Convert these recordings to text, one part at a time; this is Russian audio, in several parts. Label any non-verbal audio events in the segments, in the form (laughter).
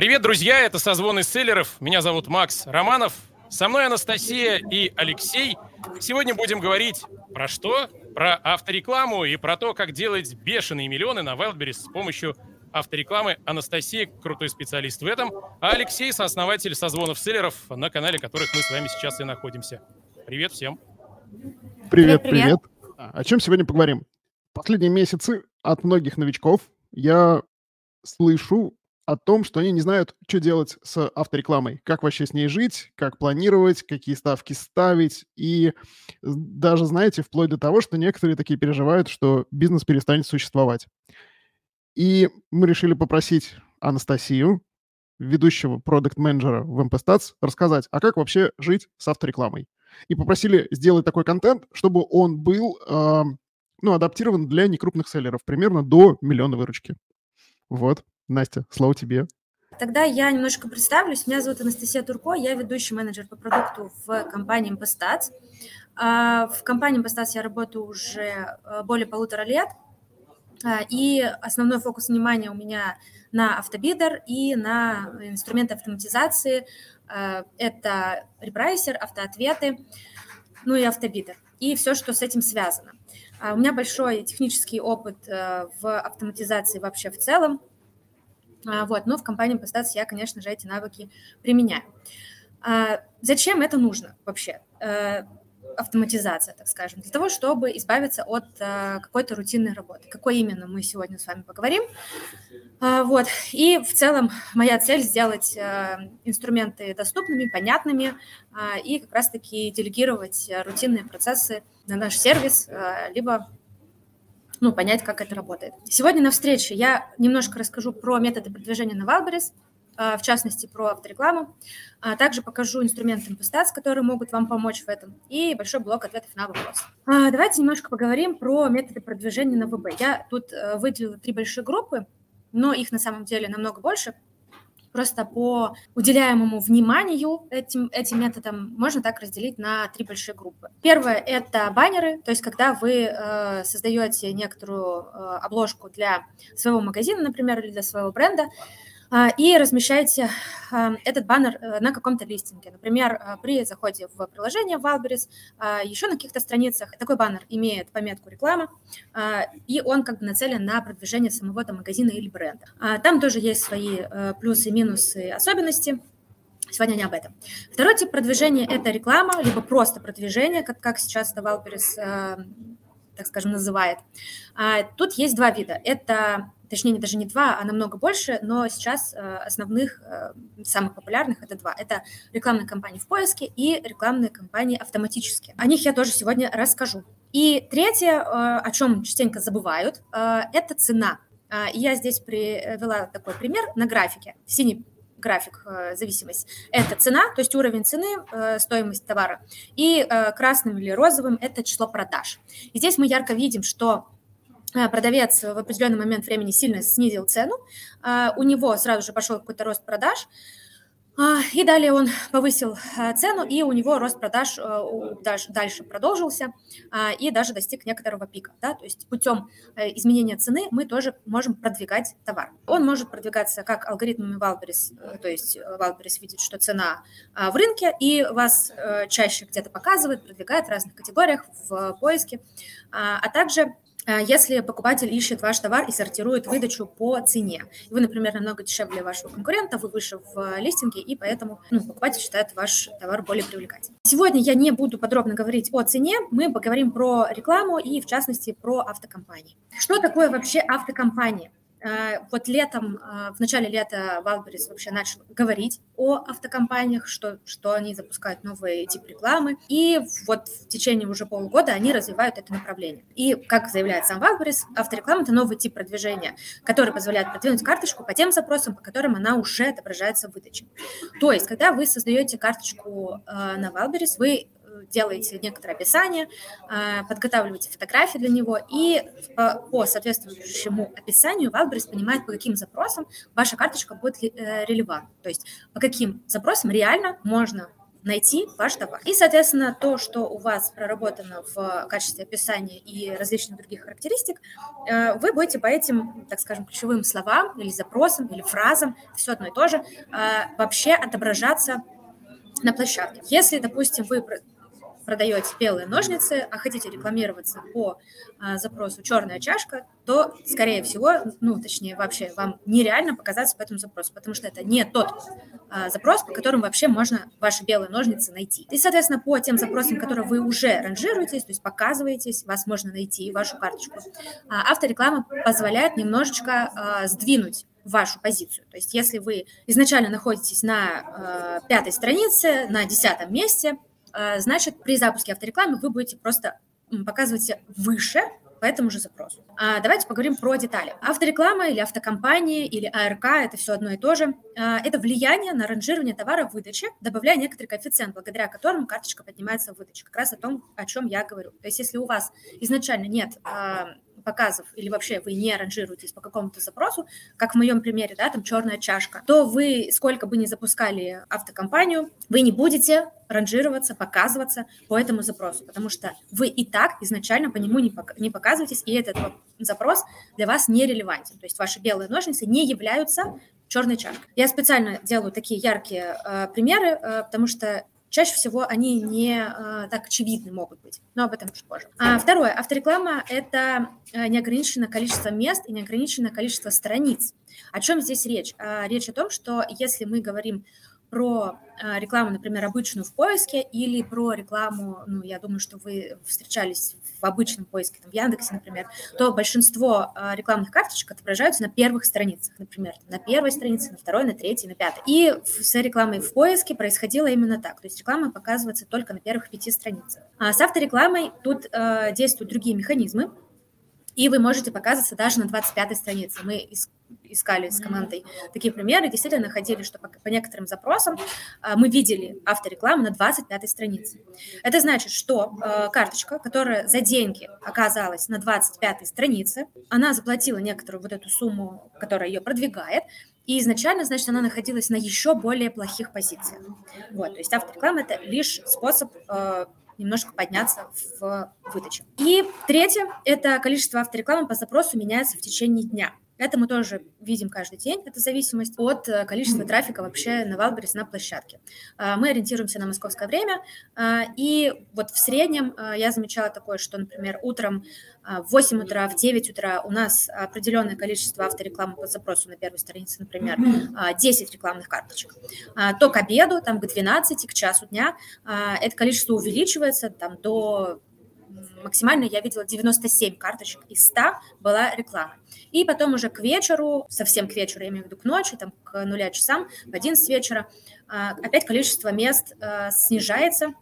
Привет, друзья, это «Созвон из селлеров». Меня зовут Макс Романов. Со мной Анастасия и Алексей. Сегодня будем говорить про что? Про авторекламу и про то, как делать бешеные миллионы на Wildberries с помощью авторекламы. Анастасия – крутой специалист в этом, а Алексей – сооснователь созвонов селлеров, на канале которых мы с вами сейчас и находимся. Привет всем. Привет, привет. привет. А, о чем сегодня поговорим? Последние месяцы от многих новичков я слышу о том, что они не знают, что делать с авторекламой, как вообще с ней жить, как планировать, какие ставки ставить. И даже, знаете, вплоть до того, что некоторые такие переживают, что бизнес перестанет существовать. И мы решили попросить Анастасию, ведущего продукт-менеджера в MPStats, рассказать, а как вообще жить с авторекламой. И попросили сделать такой контент, чтобы он был э, ну, адаптирован для некрупных селлеров, примерно до миллиона выручки. Вот. Настя, слово тебе. Тогда я немножко представлюсь. Меня зовут Анастасия Турко, я ведущий менеджер по продукту в компании Impastats. А, в компании Impastats я работаю уже э, более полутора лет, а, и основной фокус внимания у меня на автобидер и на инструменты автоматизации. А, это репрайсер, автоответы, ну и автобидер, и все, что с этим связано. У меня большой технический опыт э, в автоматизации вообще в целом. А, вот, но в компании Постац я, конечно же, эти навыки применяю. А, зачем это нужно вообще? Э, автоматизация, так скажем, для того, чтобы избавиться от э, какой-то рутинной работы. Какой именно мы сегодня с вами поговорим. А, вот. И в целом моя цель сделать э, инструменты доступными, понятными и как раз-таки делегировать рутинные процессы на наш сервис, либо ну, понять, как это работает. Сегодня на встрече я немножко расскажу про методы продвижения на а, в частности, про авторекламу. А также покажу инструменты Impustats, которые могут вам помочь в этом, и большой блок ответов на вопросы. А, давайте немножко поговорим про методы продвижения на ВБ. Я тут э, выделила три большие группы, но их на самом деле намного больше – просто по уделяемому вниманию этим, этим методам можно так разделить на три большие группы. Первое – это баннеры, то есть когда вы э, создаете некоторую э, обложку для своего магазина, например, или для своего бренда, и размещаете а, этот баннер э, на каком-то листинге. Например, а, при заходе в приложение Wildberries, еще на каких-то страницах такой баннер имеет пометку реклама, и он как бы нацелен на продвижение самого там, магазина или бренда. Там тоже есть свои э, плюсы, минусы, особенности. Сегодня не об этом. Второй тип продвижения – это реклама, либо просто продвижение, как, как сейчас Wildberries, э, так скажем, называет. Тут есть два вида. Это точнее, даже не два, а намного больше, но сейчас э, основных, э, самых популярных это два. Это рекламные кампании в поиске и рекламные кампании автоматически. О них я тоже сегодня расскажу. И третье, э, о чем частенько забывают, это цена. Я здесь привела такой пример на графике. Синий график зависимость. Это цена, то есть уровень цены, стоимость товара. И красным или розовым это число продаж. И здесь мы ярко видим, что продавец в определенный момент времени сильно снизил цену, а, у него сразу же пошел какой-то рост продаж, а, и далее он повысил э, цену, и у него рост продаж э, дальше продолжился а, и даже достиг некоторого пика. Да? То есть путем изменения цены мы тоже можем продвигать товар. Он может продвигаться как алгоритмами Wildberries, то есть Wildberries видит, что цена в рынке, и вас чаще где-то показывает, продвигает в разных категориях в поиске, а также Э, если покупатель ищет ваш товар и сортирует выдачу по цене. Вы, например, намного дешевле вашего конкурента, вы выше в листинге, и поэтому ну, покупатель считает ваш товар более привлекательным. Сегодня я не буду подробно говорить о цене, мы поговорим про рекламу и, в частности, про автокомпании. Что такое вообще автокомпания? Э, вот летом, э, в начале лета Wildberries вообще начал говорить о автокомпаниях, что, что они запускают новые тип рекламы. И вот в течение уже полугода они развивают это направление. И, как заявляет сам Wildberries, автореклама – это новый тип продвижения, который позволяет продвинуть карточку по тем запросам, по которым она уже отображается в выдаче. То есть, когда вы создаете карточку э, на Wildberries, вы делаете некоторое описание, а, подготавливаете фотографии для него, и по соответствующему описанию Wildberries понимает, по каким запросам ваша карточка будет э, релевантна. То есть по каким запросам реально можно найти ваш товар. И, соответственно, то, что у вас проработано в качестве описания и различных других характеристик, э, вы будете по этим, так скажем, ключевым словам или запросам, или фразам, все одно и то же, э, вообще отображаться на площадке. Если, допустим, вы продаете белые ножницы, а хотите рекламироваться по а, запросу черная чашка, то, скорее всего, ну, точнее, вообще вам нереально показаться по этому запросу, потому что это не тот а, запрос, по которому вообще можно ваши белые ножницы найти. И, соответственно, по тем запросам, которые вы уже ранжируетесь, то есть показываетесь, вас можно найти, вашу карточку, а, автореклама позволяет немножечко а, сдвинуть вашу позицию. То есть если вы изначально находитесь на э, пятой странице, на десятом месте, значит, при запуске авторекламы вы будете просто показывать выше по этому же запросу. А давайте поговорим про детали. Автореклама или автокомпания или АРК – это все одно и то же. А, это влияние на ранжирование товара в выдаче, добавляя некоторый коэффициент, благодаря которому карточка поднимается в выдаче. Как раз о том, о чем я говорю. То есть если у вас изначально нет а, показов или вообще вы не ранжируетесь по какому-то запросу, как в моем примере, да, там черная чашка, то вы, сколько бы ни запускали автокомпанию, вы не будете ранжироваться, показываться по этому запросу, потому что вы и так изначально по нему не, пок- не показываетесь, и этот запрос для вас не релевантен. То есть ваши белые ножницы не являются черной чашкой. Я специально делаю такие яркие э, примеры, э, потому что чаще всего они не э, так очевидны могут быть, но об этом чуть позже. А второе, автореклама – это э, неограниченное количество мест и неограниченное количество страниц. О чем здесь речь? А, речь о том, что если мы говорим про а, рекламу, например, обычную в поиске или про рекламу, ну, я думаю, что вы встречались в обычном поиске, там, в Яндексе, например, то большинство а, рекламных карточек отображаются на первых страницах, например, на первой странице, на второй, на третьей, на пятой. И с рекламой в поиске происходило именно так, то есть реклама показывается только на первых пяти страницах. А с авторекламой тут э, действуют другие механизмы, и вы можете показываться даже на 25 странице. Мы искали с командой такие примеры, действительно находили, что по, некоторым запросам э, мы видели авторекламу на 25 странице. Это значит, что э, карточка, которая за деньги оказалась на 25 странице, она заплатила некоторую вот эту сумму, которая ее продвигает, и изначально, значит, она находилась на еще более плохих позициях. Вот, то есть автореклама – это лишь способ э, немножко подняться в выдаче. И третье – это количество авторекламы по запросу меняется в течение дня. Это мы тоже видим каждый день, это зависимость от э, количества трафика вообще на Wildberries на площадке. А, мы ориентируемся на московское время, а, и вот в среднем а, я замечала такое, что, например, утром в 8 утра, в 9 утра у нас определенное количество авторекламы по запросу на первой странице, например, 10 рекламных карточек. То к обеду, там к 12, к часу дня это количество увеличивается там до максимально я видела 97 карточек из 100 была реклама. И потом уже к вечеру, совсем к вечеру, я имею в виду к ночи, там к нуля часам, в 11 вечера, а, опять количество мест а, снижается,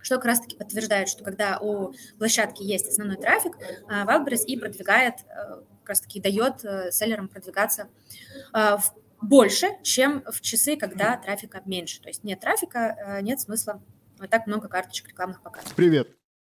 что как раз-таки подтверждает, что когда у площадки есть основной трафик, а, Wildberries и продвигает, как раз-таки дает э, селлерам продвигаться больше, чем в часы, когда трафика меньше. То есть нет трафика, э, нет смысла вот так много карточек рекламных показывать. Привет.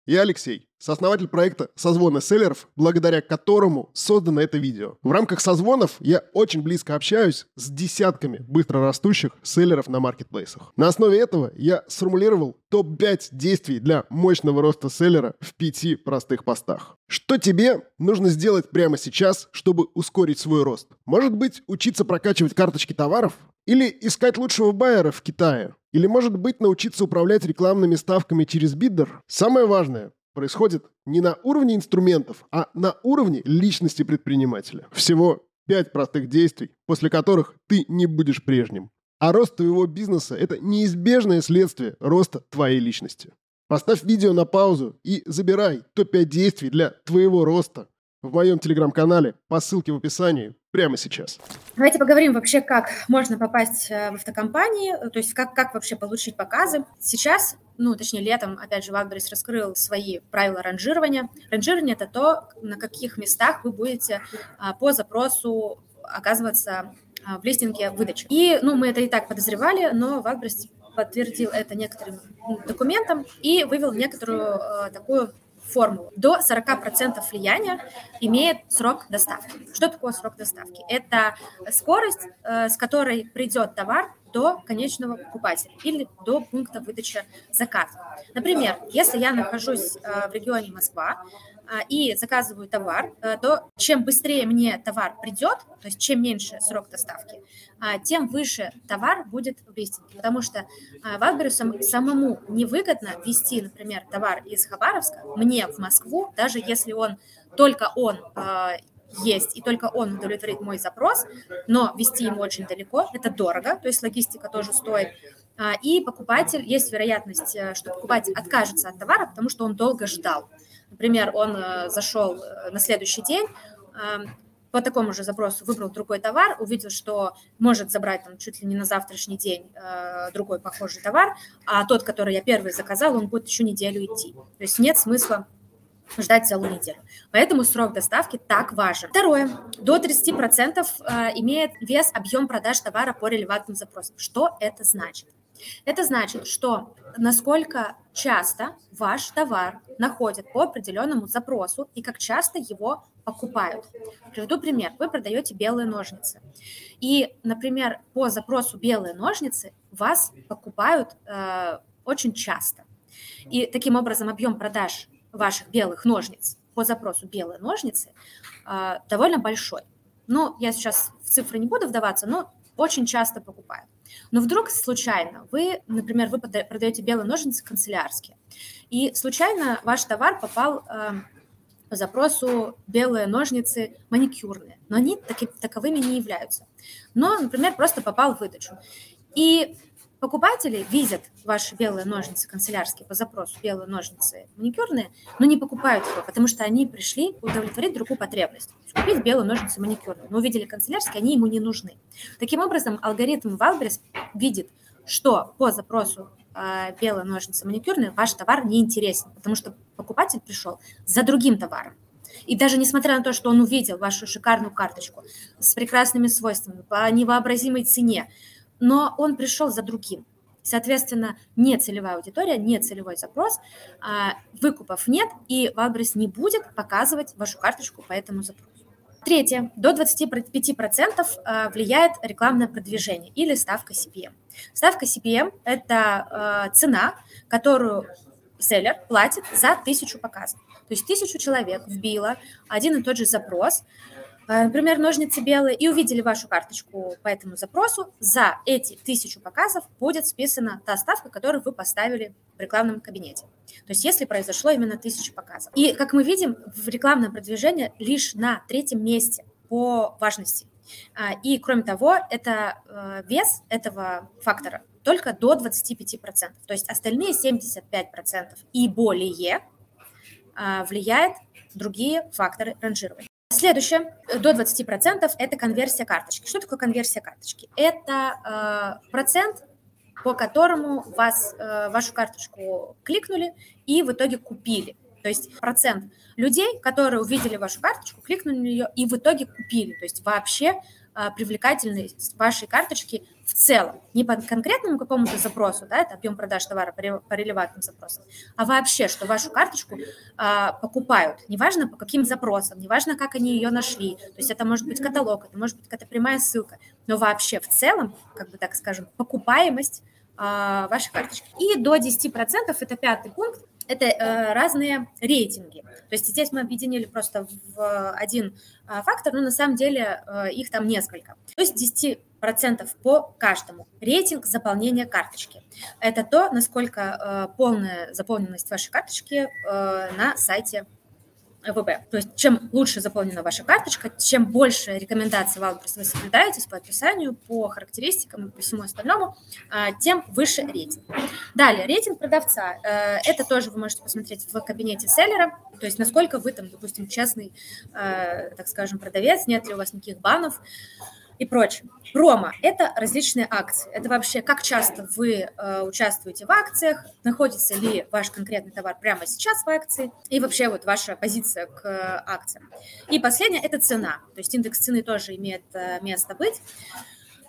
Я Алексей, сооснователь проекта «Созвоны селлеров», благодаря которому создано это видео. В рамках созвонов я очень близко общаюсь с десятками быстрорастущих селлеров на маркетплейсах. На основе этого я сформулировал топ-5 действий для мощного роста селлера в пяти простых постах. Что тебе нужно сделать прямо сейчас, чтобы ускорить свой рост? Может быть, учиться прокачивать карточки товаров? Или искать лучшего байера в Китае? Или, может быть, научиться управлять рекламными ставками через биддер? Самое важное происходит не на уровне инструментов, а на уровне личности предпринимателя. Всего пять простых действий, после которых ты не будешь прежним. А рост твоего бизнеса – это неизбежное следствие роста твоей личности. Поставь видео на паузу и забирай топ-5 действий для твоего роста в моем телеграм-канале по ссылке в описании прямо сейчас. Давайте поговорим вообще, как можно попасть э, в автокомпании, то есть как, как вообще получить показы. Сейчас, ну, точнее, летом, опять же, Wildberries раскрыл свои правила ранжирования. Ранжирование – это то, на каких местах вы будете а, по запросу оказываться а, в листинге выдачи. И, ну, мы это и так подозревали, но Wildberries подтвердил это некоторым документом и вывел некоторую э, такую формулу. До 40% влияния имеет срок доставки. Что такое срок доставки? Это скорость, э, с которой придет товар до конечного покупателя или до пункта выдачи заказа. Например, если я нахожусь в регионе Москва, и заказываю товар, э, то чем быстрее мне товар придет, то есть чем меньше срок доставки, а, тем выше товар будет в листинге. Потому что а, Валберу самому невыгодно вести, например, товар из Хабаровска мне в Москву, даже если он только он есть, и только он удовлетворит мой запрос, но вести ему очень далеко, это дорого, то есть логистика тоже стоит, и покупатель, есть вероятность, э, что покупатель откажется от товара, потому что он долго ждал. Например, он э, зашел э, на следующий день, эм, по такому же запросу выбрал другой товар, увидел, что может забрать там чуть ли не на завтрашний день э, другой похожий товар, а тот, который я первый заказал, он будет еще неделю идти. То есть нет смысла ждать целую неделю. Поэтому срок доставки так важен. Второе. До 30% имеет вес объем продаж товара по релевантным запросам. Что это значит? Это значит, что насколько часто ваш товар находят по определенному запросу и как часто его покупают. Приведу пример. Вы продаете белые ножницы. И, например, по запросу белые ножницы вас покупают э, очень часто. И таким образом объем продаж ваших белых ножниц по запросу белые ножницы э, довольно большой. Но я сейчас в цифры не буду вдаваться, но очень часто покупают. Но вдруг случайно вы, например, вы продаете белые ножницы канцелярские, и случайно ваш товар попал э, по запросу белые ножницы маникюрные, но они таки, таковыми не являются. Но, например, просто попал в выдачу. И Покупатели видят ваши белые ножницы канцелярские по запросу, белые ножницы маникюрные, но не покупают его, потому что они пришли удовлетворить другую потребность. Купить белые ножницы маникюрные, но увидели канцелярские, они ему не нужны. Таким образом, алгоритм Wildberries видит, что по запросу э, белые ножницы маникюрные ваш товар не интересен, потому что покупатель пришел за другим товаром. И даже несмотря на то, что он увидел вашу шикарную карточку с прекрасными свойствами, по невообразимой цене, но он пришел за другим. Соответственно, не целевая аудитория, не целевой запрос, а выкупов нет, и Валбрис не будет показывать вашу карточку по этому запросу. Третье. До 25% а, влияет рекламное продвижение или ставка CPM. Ставка CPM – это а, цена, которую селлер платит за тысячу показов. То есть тысячу человек вбило один и тот же запрос – например, ножницы белые, и увидели вашу карточку по этому запросу, за эти тысячу показов будет списана та ставка, которую вы поставили в рекламном кабинете. То есть если произошло именно тысяча показов. И, как мы видим, в рекламном продвижении лишь на третьем месте по важности. А, и, кроме того, это э, вес этого фактора только до 25%. То есть остальные 75% и более а, влияет другие факторы ранжирования. Следующее, до 20% это конверсия карточки. Что такое конверсия карточки? Это э, процент, по которому вас, э, вашу карточку кликнули и в итоге купили. То есть процент людей, которые увидели вашу карточку, кликнули на нее и в итоге купили. То есть вообще а, привлекательность вашей карточки в целом, не по конкретному какому-то запросу, да, это объем продаж товара по релевантным запросам, а вообще, что вашу карточку а, покупают, неважно по каким запросам, неважно, как они ее нашли, то есть это может быть каталог, это может быть какая-то прямая ссылка, но вообще в целом, как бы так скажем, покупаемость а, вашей карточки. И до 10% это пятый пункт, это э, разные рейтинги. То есть здесь мы объединили просто в один э, фактор, но на самом деле э, их там несколько. То есть 10% по каждому. Рейтинг заполнения карточки. Это то, насколько э, полная заполненность вашей карточки э, на сайте ВБ. То есть чем лучше заполнена ваша карточка, чем больше рекомендаций Wildberries вы соблюдаете по описанию, по характеристикам и по всему остальному, а, тем выше рейтинг. Далее, рейтинг продавца. Э, это тоже вы можете посмотреть в кабинете селлера, то есть насколько вы там, допустим, честный, э, так скажем, продавец, нет ли у вас никаких банов и прочее. Промо – это различные акции. Это вообще как часто вы э, участвуете в акциях, находится ли ваш конкретный товар прямо сейчас в акции, и вообще вот ваша позиция к э, акциям. И последнее – это цена. То есть индекс цены тоже имеет э, место быть.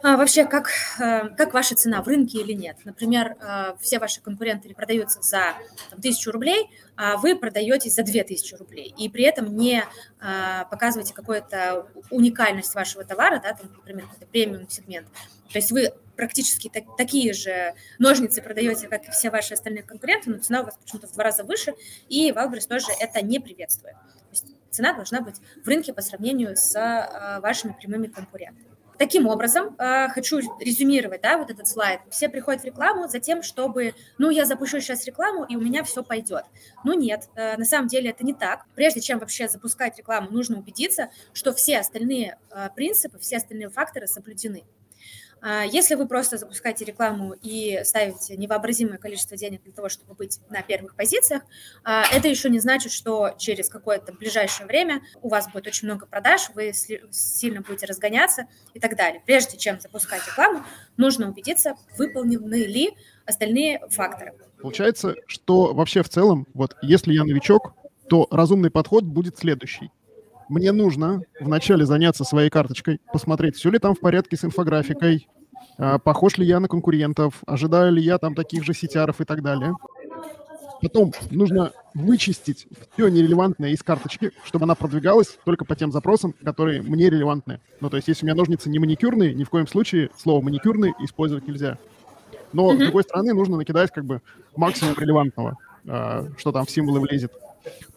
А, вообще, как, э, как ваша цена в рынке или нет? Например, э, все ваши конкуренты продаются за там, 1000 рублей, а вы продаетесь за 2000 рублей, и при этом не а, показываете какую-то уникальность вашего товара, да, там, например, какой-то премиум сегмент. То есть вы практически так, такие же ножницы продаете, как и все ваши остальные конкуренты, но цена у вас почему-то в два раза выше, и Wildberries тоже это не приветствует. То есть цена должна быть в рынке по сравнению с вашими прямыми конкурентами. Таким образом, э, хочу резюмировать, да, вот этот слайд. Все приходят в рекламу за тем, чтобы, ну, я запущу сейчас рекламу, и у меня все пойдет. Ну, нет, э, на самом деле это не так. Прежде чем вообще запускать рекламу, нужно убедиться, что все остальные э, принципы, все остальные факторы соблюдены. А, если вы просто запускаете рекламу и ставите невообразимое количество денег для того, чтобы быть на первых позициях, а, это еще не значит, что через какое-то ближайшее время у вас будет очень много продаж, вы сильно будете разгоняться и так далее. Прежде чем запускать рекламу, нужно убедиться, выполнены ли остальные факторы. Получается, что вообще в целом, вот если я новичок, то разумный подход будет следующий мне нужно вначале заняться своей карточкой, посмотреть, все ли там в порядке с инфографикой, а, похож ли я на конкурентов, ожидаю ли я там таких же сетяров и так далее. Потом нужно вычистить все нерелевантное из карточки, чтобы она продвигалась только по тем запросам, которые мне релевантны. Ну, то есть, если у меня ножницы не маникюрные, ни в коем случае слово маникюрный использовать нельзя. Но, mm-hmm. с другой стороны, нужно накидать как бы максимум релевантного, а, что там в символы влезет.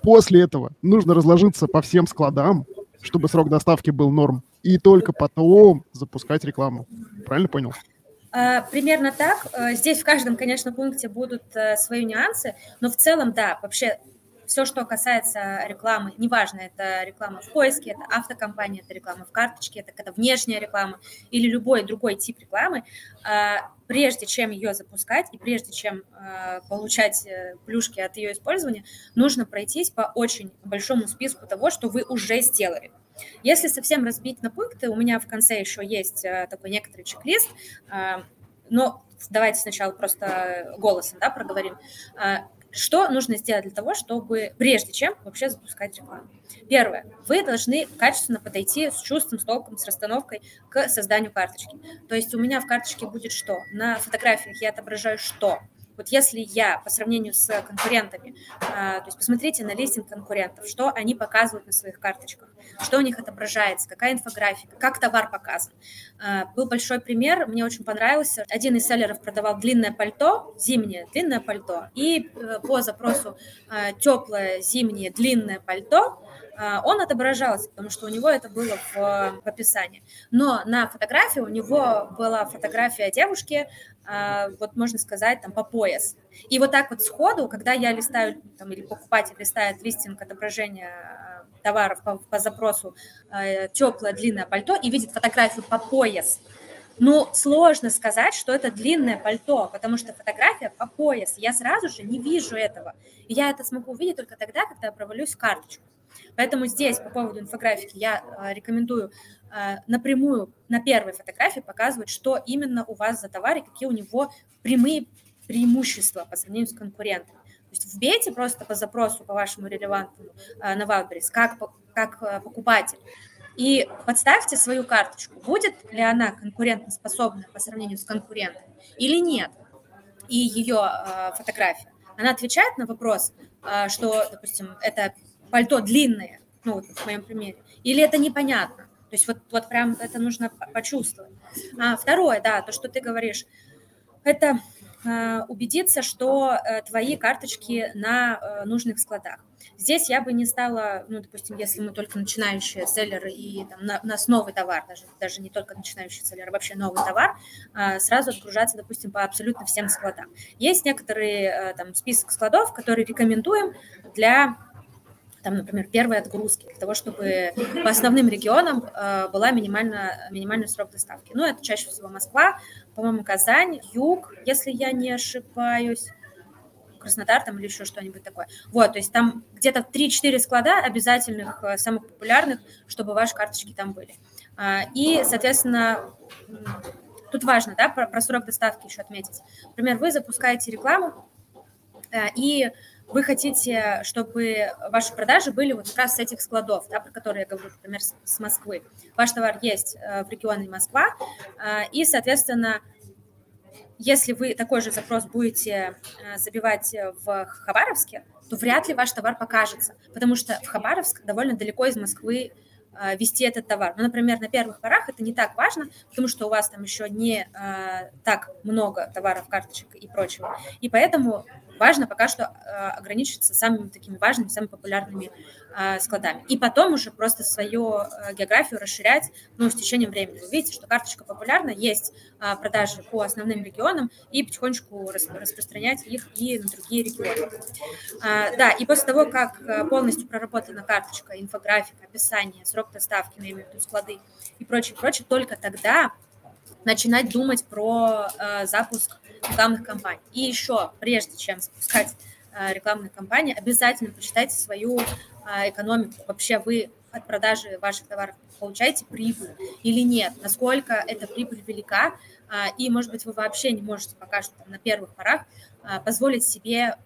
После этого нужно разложиться по всем складам, чтобы срок доставки был норм, и только потом запускать рекламу. Правильно понял? А, примерно так. Э, здесь в каждом, конечно, пункте будут э, свои нюансы, но в целом, да, вообще все, что касается рекламы, неважно, это реклама в поиске, это автокомпания, это реклама в карточке, это какая-то внешняя реклама или любой другой тип рекламы, а, прежде чем ее запускать и прежде чем а, получать э, плюшки от ее использования, нужно пройтись по очень большому списку того, что вы уже сделали. Если совсем разбить на пункты, у меня в конце еще есть э, такой некоторый чек-лист, но давайте сначала просто голосом да, проговорим. Что нужно сделать для того, чтобы, прежде чем вообще запускать рекламу? Первое. Вы должны качественно подойти с чувством, с толком, с расстановкой к созданию карточки. То есть у меня в карточке будет что? На фотографиях я отображаю что? Вот если я по сравнению с конкурентами, а, то есть посмотрите на листинг конкурентов, что они показывают на своих карточках, что у них отображается, какая инфографика, как товар показан. А, был большой пример, мне очень понравился. Один из селлеров продавал длинное пальто, зимнее длинное пальто, и э, по запросу а, теплое зимнее длинное пальто он отображался, потому что у него это было в, в описании. Но на фотографии у него была фотография девушки, а, вот можно сказать, там, по пояс. И вот так вот сходу, когда я листаю, там, или покупатель листает листинг отображения а, товаров по, по запросу теплое длинное пальто и видит фотографию по пояс, ну, сложно сказать, что это длинное пальто, потому что фотография по пояс. Я сразу же не вижу этого. Я это смогу увидеть только тогда, когда я провалюсь в карточку. Поэтому здесь по поводу инфографики я э, рекомендую э, напрямую на первой фотографии показывать, что именно у вас за товар и какие у него прямые преимущества по сравнению с конкурентами. То есть вбейте просто по запросу, по вашему релевантному э, на Wildberries, как, как покупатель, и подставьте свою карточку. Будет ли она конкурентоспособна по сравнению с конкурентом или нет? И ее э, фотография. Она отвечает на вопрос, э, что, допустим, это пальто длинное, ну, вот в моем примере, или это непонятно. То есть вот, вот прям это нужно почувствовать. А второе, да, то, что ты говоришь, это э, убедиться, что э, твои карточки на э, нужных складах. Здесь я бы не стала, ну, допустим, если мы только начинающие селлеры и там, на, у нас новый товар, даже, даже не только начинающие селлеры, а вообще новый товар, э, сразу отгружаться, допустим, по абсолютно всем складам. Есть некоторые э, там список складов, которые рекомендуем для там, например, первые отгрузки, для того, чтобы по основным регионам э, была минимально, минимальный срок доставки. Ну, это чаще всего Москва, по-моему, Казань, Юг, если я не ошибаюсь, Краснодар там или еще что-нибудь такое. Вот, то есть там где-то 3-4 склада обязательных, э, самых популярных, чтобы ваши карточки там были. А, и, соответственно, тут важно, да, про, про срок доставки еще отметить. Например, вы запускаете рекламу, э, и вы хотите, чтобы ваши продажи были вот как раз с этих складов, да, про которые я говорю, например, с Москвы. Ваш товар есть в регионе Москва, и, соответственно, если вы такой же запрос будете забивать в Хабаровске, то вряд ли ваш товар покажется, потому что в Хабаровск довольно далеко из Москвы а, вести этот товар. Ну, например, на первых порах это не так важно, потому что у вас там еще не э, так много товаров, карточек и прочего. И поэтому важно пока что э, ограничиться самыми такими важными, самыми популярными э, складами. И потом уже просто свою э, географию расширять, ну, с течением времени. Вы видите, что карточка популярна, есть продажи по основным регионам, и потихонечку рас, распространять их и на другие регионы. Да, и после того, как полностью проработана карточка, инфографика, описание, срок доставки, на имя склады и прочее, прочее, только тогда начинать думать про запуск рекламных кампаний. И еще, прежде чем запускать э, рекламные кампании, обязательно посчитайте свою э, экономику. Вообще вы от продажи ваших товаров получаете прибыль или нет, насколько эта прибыль велика, э, и, может быть, вы вообще не можете пока что там, на первых порах позволить себе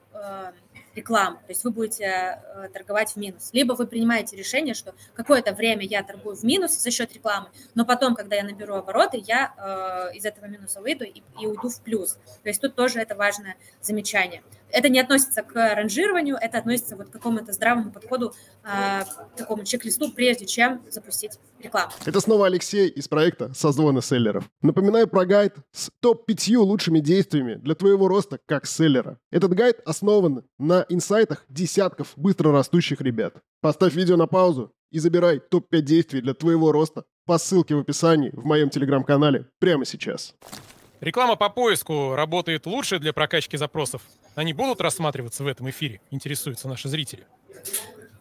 рекламу, то есть вы будете э, торговать в минус. Либо вы принимаете решение, что какое-то время я торгую в минус за счет рекламы, но потом, когда я наберу обороты, я э, из этого минуса выйду и, и уйду в плюс. То есть тут тоже это важное замечание это не относится к ранжированию, это относится вот к какому-то здравому подходу, э, такому чек-листу, прежде чем запустить рекламу. Это снова Алексей из проекта «Созвоны селлеров». Напоминаю про гайд с топ-5 лучшими действиями для твоего роста как селлера. Этот гайд основан на инсайтах десятков быстро растущих ребят. Поставь видео на паузу и забирай топ-5 действий для твоего роста по ссылке в описании в моем телеграм-канале прямо сейчас. Реклама по поиску работает лучше для прокачки запросов? Они будут рассматриваться в этом эфире? Интересуются наши зрители.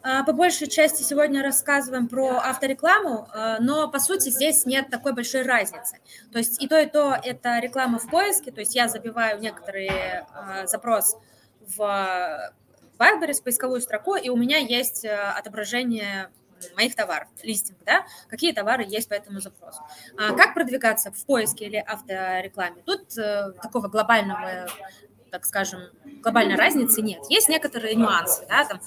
А, по большей части сегодня рассказываем про авторекламу, а, но по сути здесь нет такой большой разницы. То есть и то, и то это реклама в поиске, то есть я забиваю некоторый а, запрос в Wildberries, поисковую строку, и у меня есть отображение моих товаров, листинг, да, какие товары есть по этому запросу. А как продвигаться в поиске или авторекламе? Тут э, такого глобального, так скажем, глобальной разницы нет. Есть некоторые нюансы, да, там,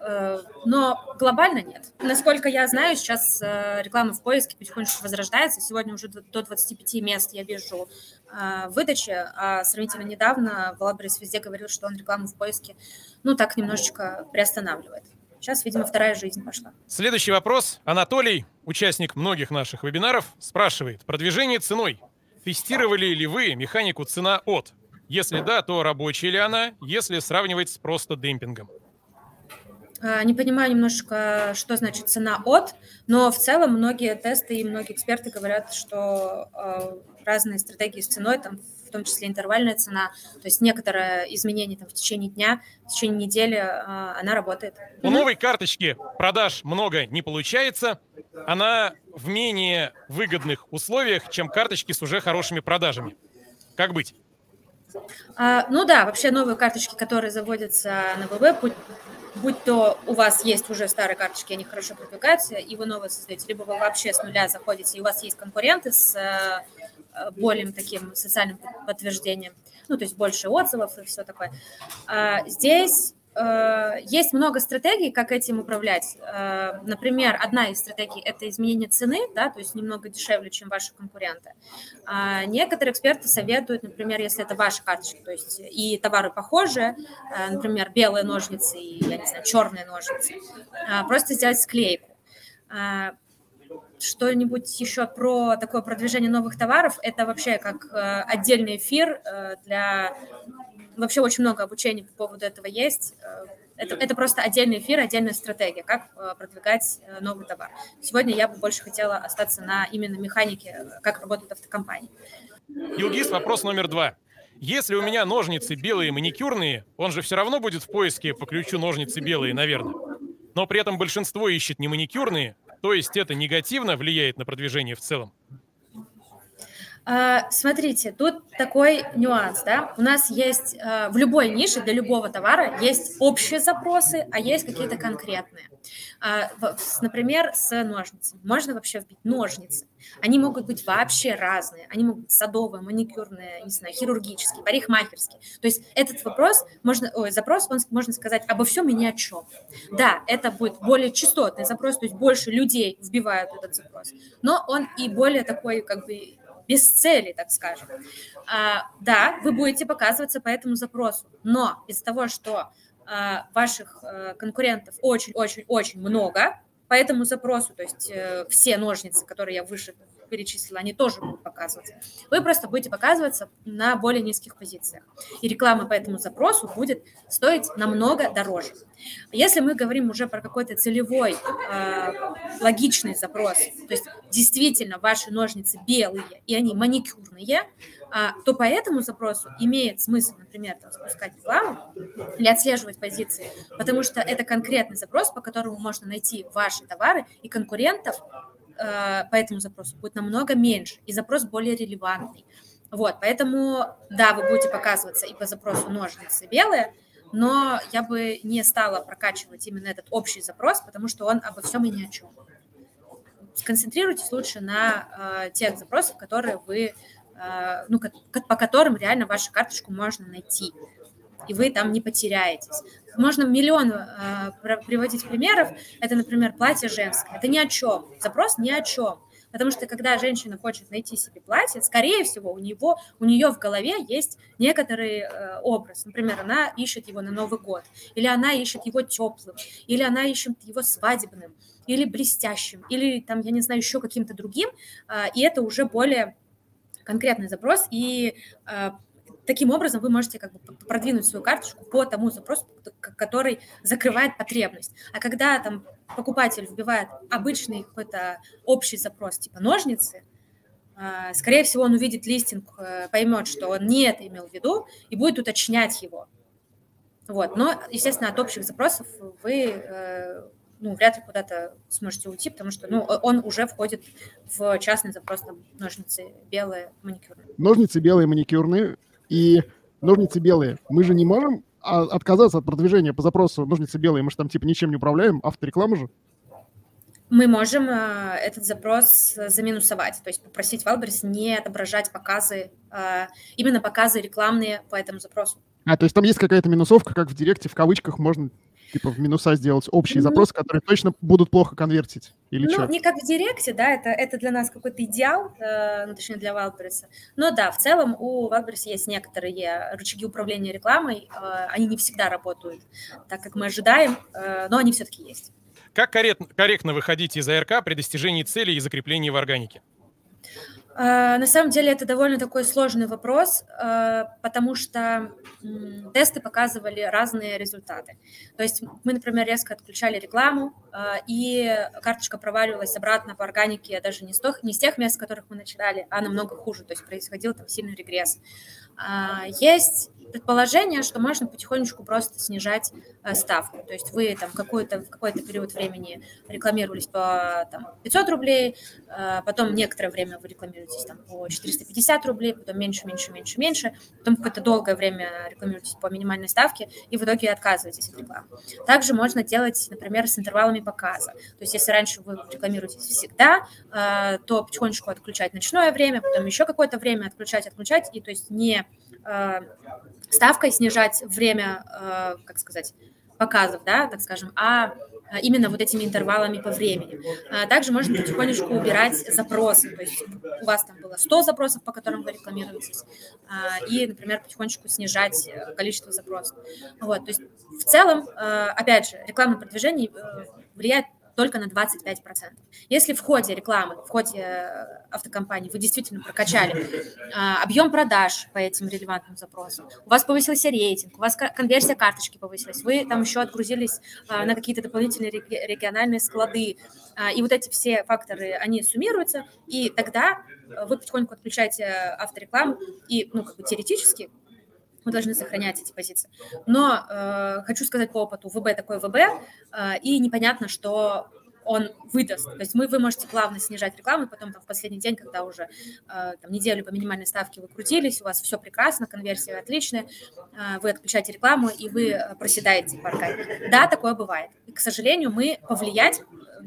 э, но глобально нет. Насколько я знаю, сейчас э, реклама в поиске потихонечку возрождается. Сегодня уже до 25 мест я вижу э, выдачи, а сравнительно недавно Валабрис везде говорил, что он рекламу в поиске, ну, так немножечко приостанавливает. Сейчас, видимо, вторая жизнь пошла. Следующий вопрос. Анатолий, участник многих наших вебинаров, спрашивает. Продвижение ценой. Тестировали ли вы механику цена от? Если да, то рабочая ли она, если сравнивать с просто демпингом? А, не понимаю немножко, что значит цена от, но в целом многие тесты и многие эксперты говорят, что а, разные стратегии с ценой, там в том числе интервальная цена, то есть некоторое изменение там, в течение дня, в течение недели э, она работает. У новой карточки продаж много не получается, она в менее выгодных условиях, чем карточки с уже хорошими продажами. Как быть? А, ну да, вообще новые карточки, которые заводятся на ВВ, будь, то у вас есть уже старые карточки, они хорошо продвигаются, и вы новые создаете, либо вы вообще с нуля заходите, и у вас есть конкуренты с Э, более таким социальным подтверждением, ну, то есть больше отзывов и все такое. А, здесь э, есть много стратегий, как этим управлять. Э, например, одна из стратегий – это изменение цены, да, то есть немного дешевле, чем ваши конкуренты. А некоторые эксперты советуют, например, если это ваша карточка, то есть и товары похожие, например, белые ножницы и, я не знаю, черные ножницы, просто сделать склейку что-нибудь еще про такое продвижение новых товаров, это вообще как э, отдельный эфир э, для... Вообще очень много обучения по поводу этого есть. Э, это, это просто отдельный эфир, отдельная стратегия, как э, продвигать э, новый товар. Сегодня я бы больше хотела остаться на именно механике, как работают автокомпании. Илгиз, вопрос номер два. Если у меня ножницы белые маникюрные, он же все равно будет в поиске по ключу ножницы белые, наверное. Но при этом большинство ищет не маникюрные, то есть это негативно влияет на продвижение в целом? А, смотрите, тут такой нюанс, да, у нас есть а, в любой нише для любого товара есть общие запросы, а есть какие-то конкретные. А, например, с ножницами. Можно вообще вбить ножницы. Они могут быть вообще разные. Они могут быть садовые, маникюрные, не знаю, хирургические, парикмахерские. То есть этот вопрос, можно, ой, запрос, он, можно сказать обо всем и ни о чем. Да, это будет более частотный запрос, то есть больше людей вбивают этот запрос, но он и более такой, как бы, без цели, так скажем. А, да, вы будете показываться по этому запросу, но из-за того, что а, ваших а, конкурентов очень-очень-очень много по этому запросу, то есть э, все ножницы, которые я выше перечислила, они тоже будут показываться. Вы просто будете показываться на более низких позициях. И реклама по этому запросу будет стоить намного дороже. Если мы говорим уже про какой-то целевой, э, логичный запрос, то есть действительно ваши ножницы белые и они маникюрные, а, то по этому запросу имеет смысл, например, там, запускать рекламу или отслеживать позиции, потому что это конкретный запрос, по которому можно найти ваши товары и конкурентов Э, по этому запросу будет намного меньше, и запрос более релевантный. Вот, поэтому, да, вы будете показываться и по запросу ножницы белые, но я бы не стала прокачивать именно этот общий запрос, потому что он обо всем и ни о чем. Сконцентрируйтесь лучше на э, тех запросах, которые вы, э, ну, по которым реально вашу карточку можно найти и вы там не потеряетесь. Можно миллион э, приводить примеров. Это, например, платье женское. Это ни о чем. Запрос ни о чем. Потому что когда женщина хочет найти себе платье, скорее всего, у, него, у нее в голове есть некоторый э, образ. Например, она ищет его на Новый год, или она ищет его теплым, или она ищет его свадебным, или блестящим, или там, я не знаю, еще каким-то другим. Э, и это уже более конкретный запрос, и э, таким образом вы можете как бы продвинуть свою карточку по тому запросу, который закрывает потребность. А когда там покупатель вбивает обычный какой-то общий запрос, типа ножницы, а, скорее всего, он увидит листинг, э, поймет, что он не это имел в виду, и будет уточнять его. Вот. Но, естественно, от общих запросов вы э, ну, вряд ли куда-то сможете уйти, потому что ну, он уже входит в частный запрос, там, ножницы белые, маникюрные. Ножницы белые, маникюрные и ножницы белые. Мы же не можем а, отказаться от продвижения по запросу ножницы белые, мы же там типа ничем не управляем, автореклама же. Мы можем э, этот запрос заминусовать, то есть попросить Wildberries не отображать показы, э, именно показы рекламные по этому запросу. А, то есть там есть какая-то минусовка, как в Директе, в кавычках можно типа в минуса сделать общие mm-hmm. запросы, которые точно будут плохо конвертить? Или ну, что? не как в Директе, да, это, это для нас какой-то идеал, э, ну, точнее, для Wildberries. Но да, в целом у Wildberries есть некоторые рычаги управления рекламой, э, они не всегда работают так, как мы ожидаем, э, но они все-таки есть. Как корректно выходить из АРК при достижении цели и закреплении в органике? А, на самом деле это довольно такой сложный вопрос, а, потому что тесты показывали разные результаты. То есть мы, например, резко отключали рекламу, а, и карточка проваливалась обратно по органике даже не с, тех, не с тех мест, с которых мы начинали, а намного хуже, то есть происходил там сильный регресс. Есть предположение, что можно потихонечку просто снижать э, ставку. То есть вы там какой-то, в какой-то период времени рекламировались по там, 500 рублей, э, потом некоторое время вы рекламируетесь там, по 450 рублей, потом меньше, меньше, меньше, меньше, потом какое-то долгое время рекламируетесь по минимальной ставке, и в итоге отказываетесь от рекламы. Также можно делать, например, с интервалами показа. То есть если раньше вы рекламируетесь всегда, э, то потихонечку отключать ночное время, потом еще какое-то время отключать, отключать, и то есть не ставкой снижать время, э, как сказать, показов, да, так скажем, а именно вот этими интервалами по времени. А также можно потихонечку убирать запросы, то есть у вас там было 100 запросов, по которым вы рекламируетесь, а, и, например, потихонечку снижать э, количество запросов. Вот, то есть в целом, э, опять же, рекламное продвижение влияет только на 25%. Если в ходе рекламы, в ходе э, автокомпании вы действительно прокачали а, объем продаж по этим релевантным запросам, у вас повысился рейтинг, у вас конверсия карточки повысилась, вы там еще отгрузились а, на какие-то дополнительные региональные склады, а, и вот эти все факторы, они суммируются, и тогда вы потихоньку отключаете авторекламу, и, ну, как бы теоретически мы должны сохранять эти позиции. Но э, хочу сказать по опыту, ВБ такой ВБ, э, и непонятно, что он выдаст. То есть мы, вы можете плавно снижать рекламу, и потом там, в последний день, когда уже э, там, неделю по минимальной ставке вы крутились, у вас все прекрасно, конверсия отличная, э, вы отключаете рекламу, и вы э, проседаете по. Да, такое бывает. И, к сожалению, мы повлиять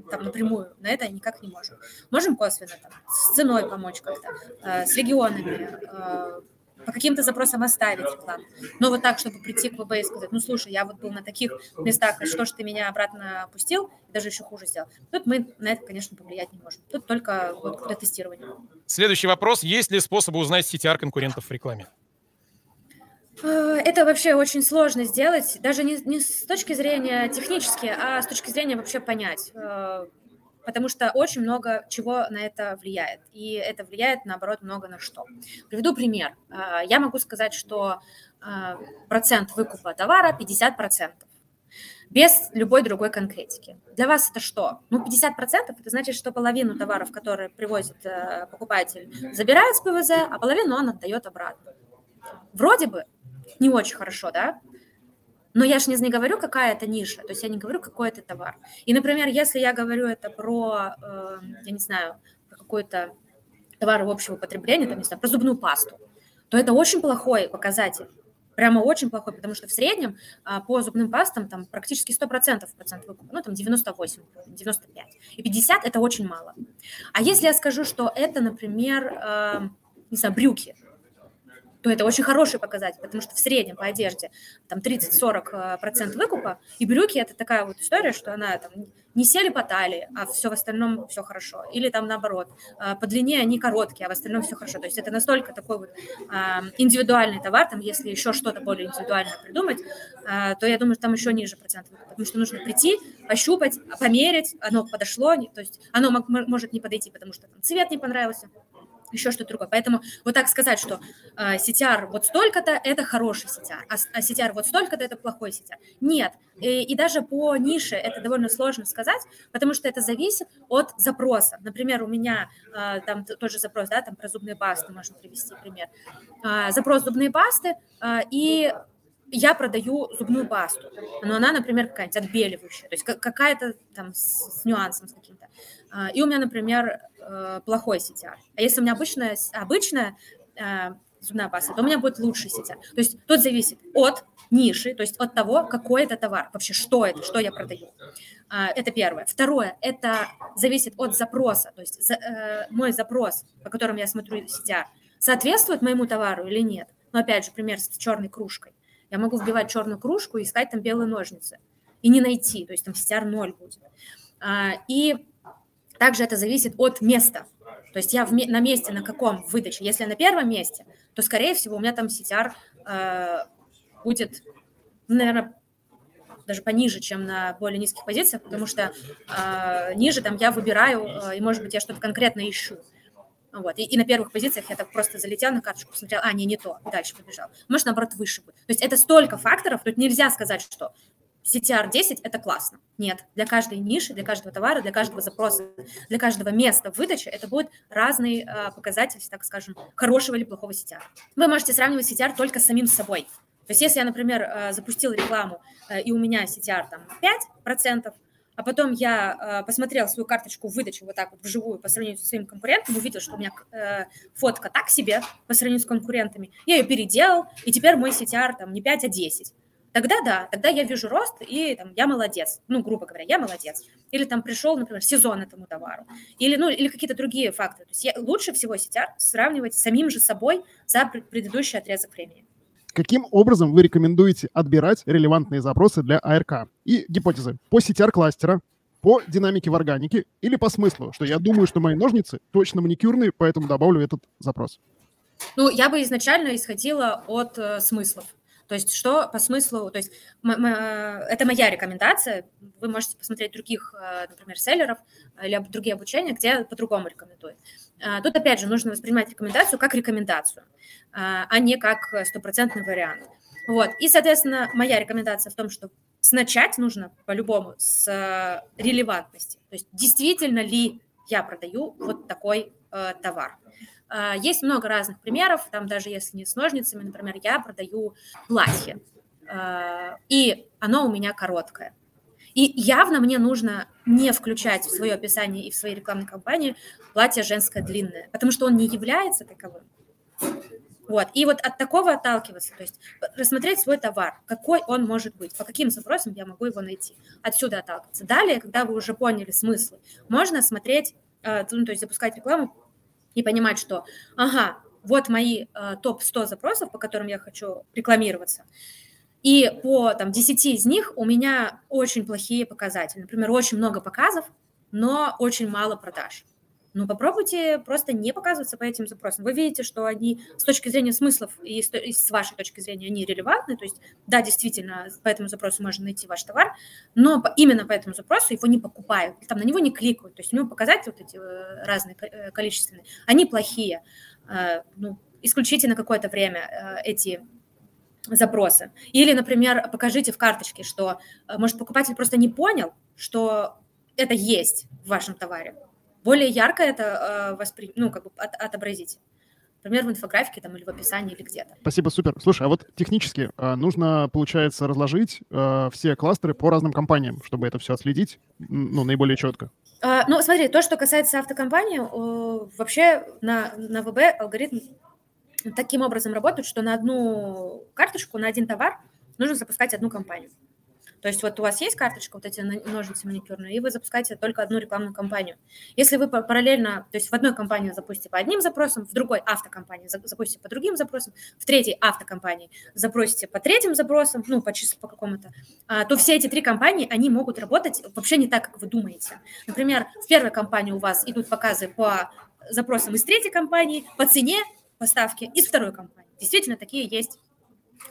там напрямую на это никак не можем. Можем косвенно там, с ценой помочь как-то, э, с регионами, э, по каким-то запросам оставить рекламу. Но вот так, чтобы прийти к ВБ и сказать, ну, слушай, я вот был на таких местах, что ж ты меня обратно опустил, даже еще хуже сделал. Тут мы на это, конечно, повлиять не можем. Тут только вот для тестирования. Следующий вопрос. Есть ли способы узнать CTR конкурентов в рекламе? Э, это вообще очень сложно сделать, даже не, не с точки зрения технически, а с точки зрения вообще понять э, потому что очень много чего на это влияет. И это влияет, наоборот, много на что. Приведу пример. А, я могу сказать, что а, процент выкупа товара 50%. Без любой другой конкретики. Для вас это что? Ну, 50% это значит, что половину товаров, которые привозит э, покупатель, забирает с ПВЗ, а половину он отдает обратно. Вроде бы не очень хорошо, да? Но я же не, говорю, какая это ниша, то есть я не говорю, какой это товар. И, например, если я говорю это про, э, я не знаю, про какой-то товар общего потребления, там, не знаю, про зубную пасту, то это очень плохой показатель. Прямо очень плохой, потому что в среднем а, по зубным пастам там практически 100% процент выкупа, ну там 98, 95. И 50 – это очень мало. А если я скажу, что это, например, э, не знаю, брюки, то это очень хороший показатель, потому что в среднем по одежде там 30-40% э, выкупа, и брюки это такая вот история, что она там не сели по талии, а все в остальном все хорошо. Или там наоборот, э, по длине они короткие, а в остальном все хорошо. То есть это настолько такой вот а, индивидуальный товар, там если еще что-то более индивидуальное придумать, то я думаю, что там еще ниже процент выкупа, потому что нужно прийти, пощупать, померить, оно подошло, то есть оно может не подойти, потому что там цвет не понравился, еще что-то другое. Поэтому вот так сказать, что э, CTR вот столько-то – это хороший CTR, а, а CTR вот столько-то – это плохой CTR. Нет. И, и даже по нише это довольно сложно сказать, потому что это зависит от запроса. Например, у меня э, там тот же запрос, да, там про зубные пасты можно привести пример. Э, запрос зубные пасты, э, и я продаю зубную пасту, но она, например, какая-нибудь отбеливающая, то есть какая-то там с, с нюансом с каким-то. И у меня, например, э, плохой CTR. А если у меня обычная, обычная э, зубная паста, то у меня будет лучший CTR. То есть тут зависит от ниши, то есть от того, какой это товар, вообще что это, что я продаю. Это первое. Второе, это зависит от запроса, то есть э, мой запрос, по которому я смотрю CTR, соответствует моему товару или нет. Но опять же, пример с черной кружкой. Я могу вбивать черную кружку и искать там белые ножницы и не найти, то есть там CTR 0 будет. И также это зависит от места. То есть я в, на месте на каком выдаче. Если на первом месте, то, скорее всего, у меня там CTR э, будет, ну, наверное, даже пониже, чем на более низких позициях, потому что э, ниже там я выбираю, э, и, может быть, я что-то конкретно ищу. Вот. И, и на первых позициях я так просто залетел на карточку, посмотрел, а, не, не то, дальше побежал. Может, наоборот, выше будет. То есть это столько факторов, тут нельзя сказать, что CTR 10 – это классно. Нет, для каждой ниши, для каждого товара, для каждого запроса, для каждого места выдачи это будет разный э, показатель, так скажем, хорошего или плохого CTR. Вы можете сравнивать CTR только с самим собой. То есть если я, например, э, запустил рекламу, э, и у меня CTR там 5%, а потом я э, посмотрел свою карточку выдачи вот так вот вживую по сравнению со своим конкурентом, увидел, что у меня э, фотка так себе по сравнению с конкурентами, я ее переделал, и теперь мой CTR там не 5, а 10 тогда да, тогда я вижу рост, и там, я молодец, ну, грубо говоря, я молодец. Или там пришел, например, сезон этому товару, или, ну, или какие-то другие факторы. То есть я, лучше всего CTR сравнивать с самим же собой за предыдущий отрезок времени. Каким образом вы рекомендуете отбирать релевантные запросы для АРК? И гипотезы по CTR-кластера, по динамике в органике или по смыслу, что я думаю, что мои ножницы точно маникюрные, поэтому добавлю этот запрос? Ну, я бы изначально исходила от э, смыслов. То есть что по смыслу, то есть это моя рекомендация, вы можете посмотреть других, э, например, селлеров или другие обучения, где по-другому рекомендуют. А, тут, опять же, нужно воспринимать рекомендацию как рекомендацию, а, а не как стопроцентный вариант. Вот. И, соответственно, моя рекомендация в том, что начать нужно по-любому с э, релевантности. То есть действительно ли я продаю вот такой э, товар. А, есть много разных примеров, там даже если не с ножницами, например, я продаю платье, а, и оно у меня короткое. И явно мне нужно не включать в свое описание и в своей рекламной кампании платье женское длинное, потому что он не является таковым. Вот. И вот от такого отталкиваться, то есть рассмотреть свой товар, какой он может быть, по каким запросам я могу его найти. Отсюда отталкиваться. Далее, когда вы уже поняли смыслы, можно смотреть, э, ну, то есть запускать рекламу и понимать, что, ага, вот мои э, топ-100 запросов, по которым я хочу рекламироваться. И по там, 10 из них у меня очень плохие показатели. Например, очень много показов, но очень мало продаж. Ну, попробуйте просто не показываться по этим запросам. Вы видите, что они с точки зрения смыслов и с вашей точки зрения они релевантны. То есть, да, действительно, по этому запросу можно найти ваш товар, но именно по этому запросу его не покупают, там на него не кликают. То есть у него показатели вот эти э, разные э, количественные, они плохие. Э, ну, исключите на какое-то время эти запросы. Или, например, покажите в карточке, что, может, покупатель просто не понял, что это есть в вашем товаре более ярко это э, воспри... ну, как бы от, отобразить. Например, в инфографике там, или в описании, или где-то. Спасибо, супер. Слушай, а вот технически э, нужно, получается, разложить э, все кластеры по разным компаниям, чтобы это все отследить ну, наиболее четко. А, ну, смотри, то, что касается автокомпании, э, вообще на, на ВБ алгоритм таким образом работает, что на одну карточку, на один товар нужно запускать одну компанию. То есть вот у вас есть карточка, вот эти ножницы маникюрные, и вы запускаете только одну рекламную кампанию. Если вы параллельно, то есть в одной компании запустите по одним запросам, в другой автокомпании запустите по другим запросам, в третьей автокомпании запросите по третьим запросам, ну, по числу по какому-то, а, то все эти три компании, они могут работать вообще не так, как вы думаете. Например, в первой компании у вас идут показы по запросам из третьей компании, по цене поставки из второй компании. Действительно, такие есть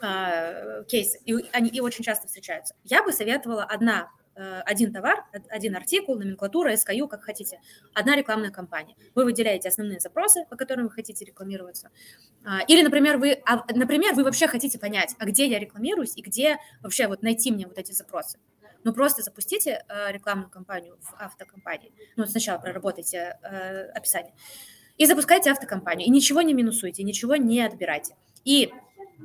э, кейсы, и они и очень часто встречаются. Я бы советовала одна э, один товар, один артикул, номенклатура, SKU, как хотите, одна рекламная кампания. Вы выделяете основные запросы, по которым вы хотите рекламироваться. А, или, например, вы, а, например, вы вообще хотите понять, а где я рекламируюсь и где вообще вот найти мне вот эти запросы. Ну, просто запустите э, рекламную кампанию в автокомпании. Ну, сначала проработайте э, описание. И запускайте автокомпанию. И ничего не минусуйте, ничего не отбирайте. И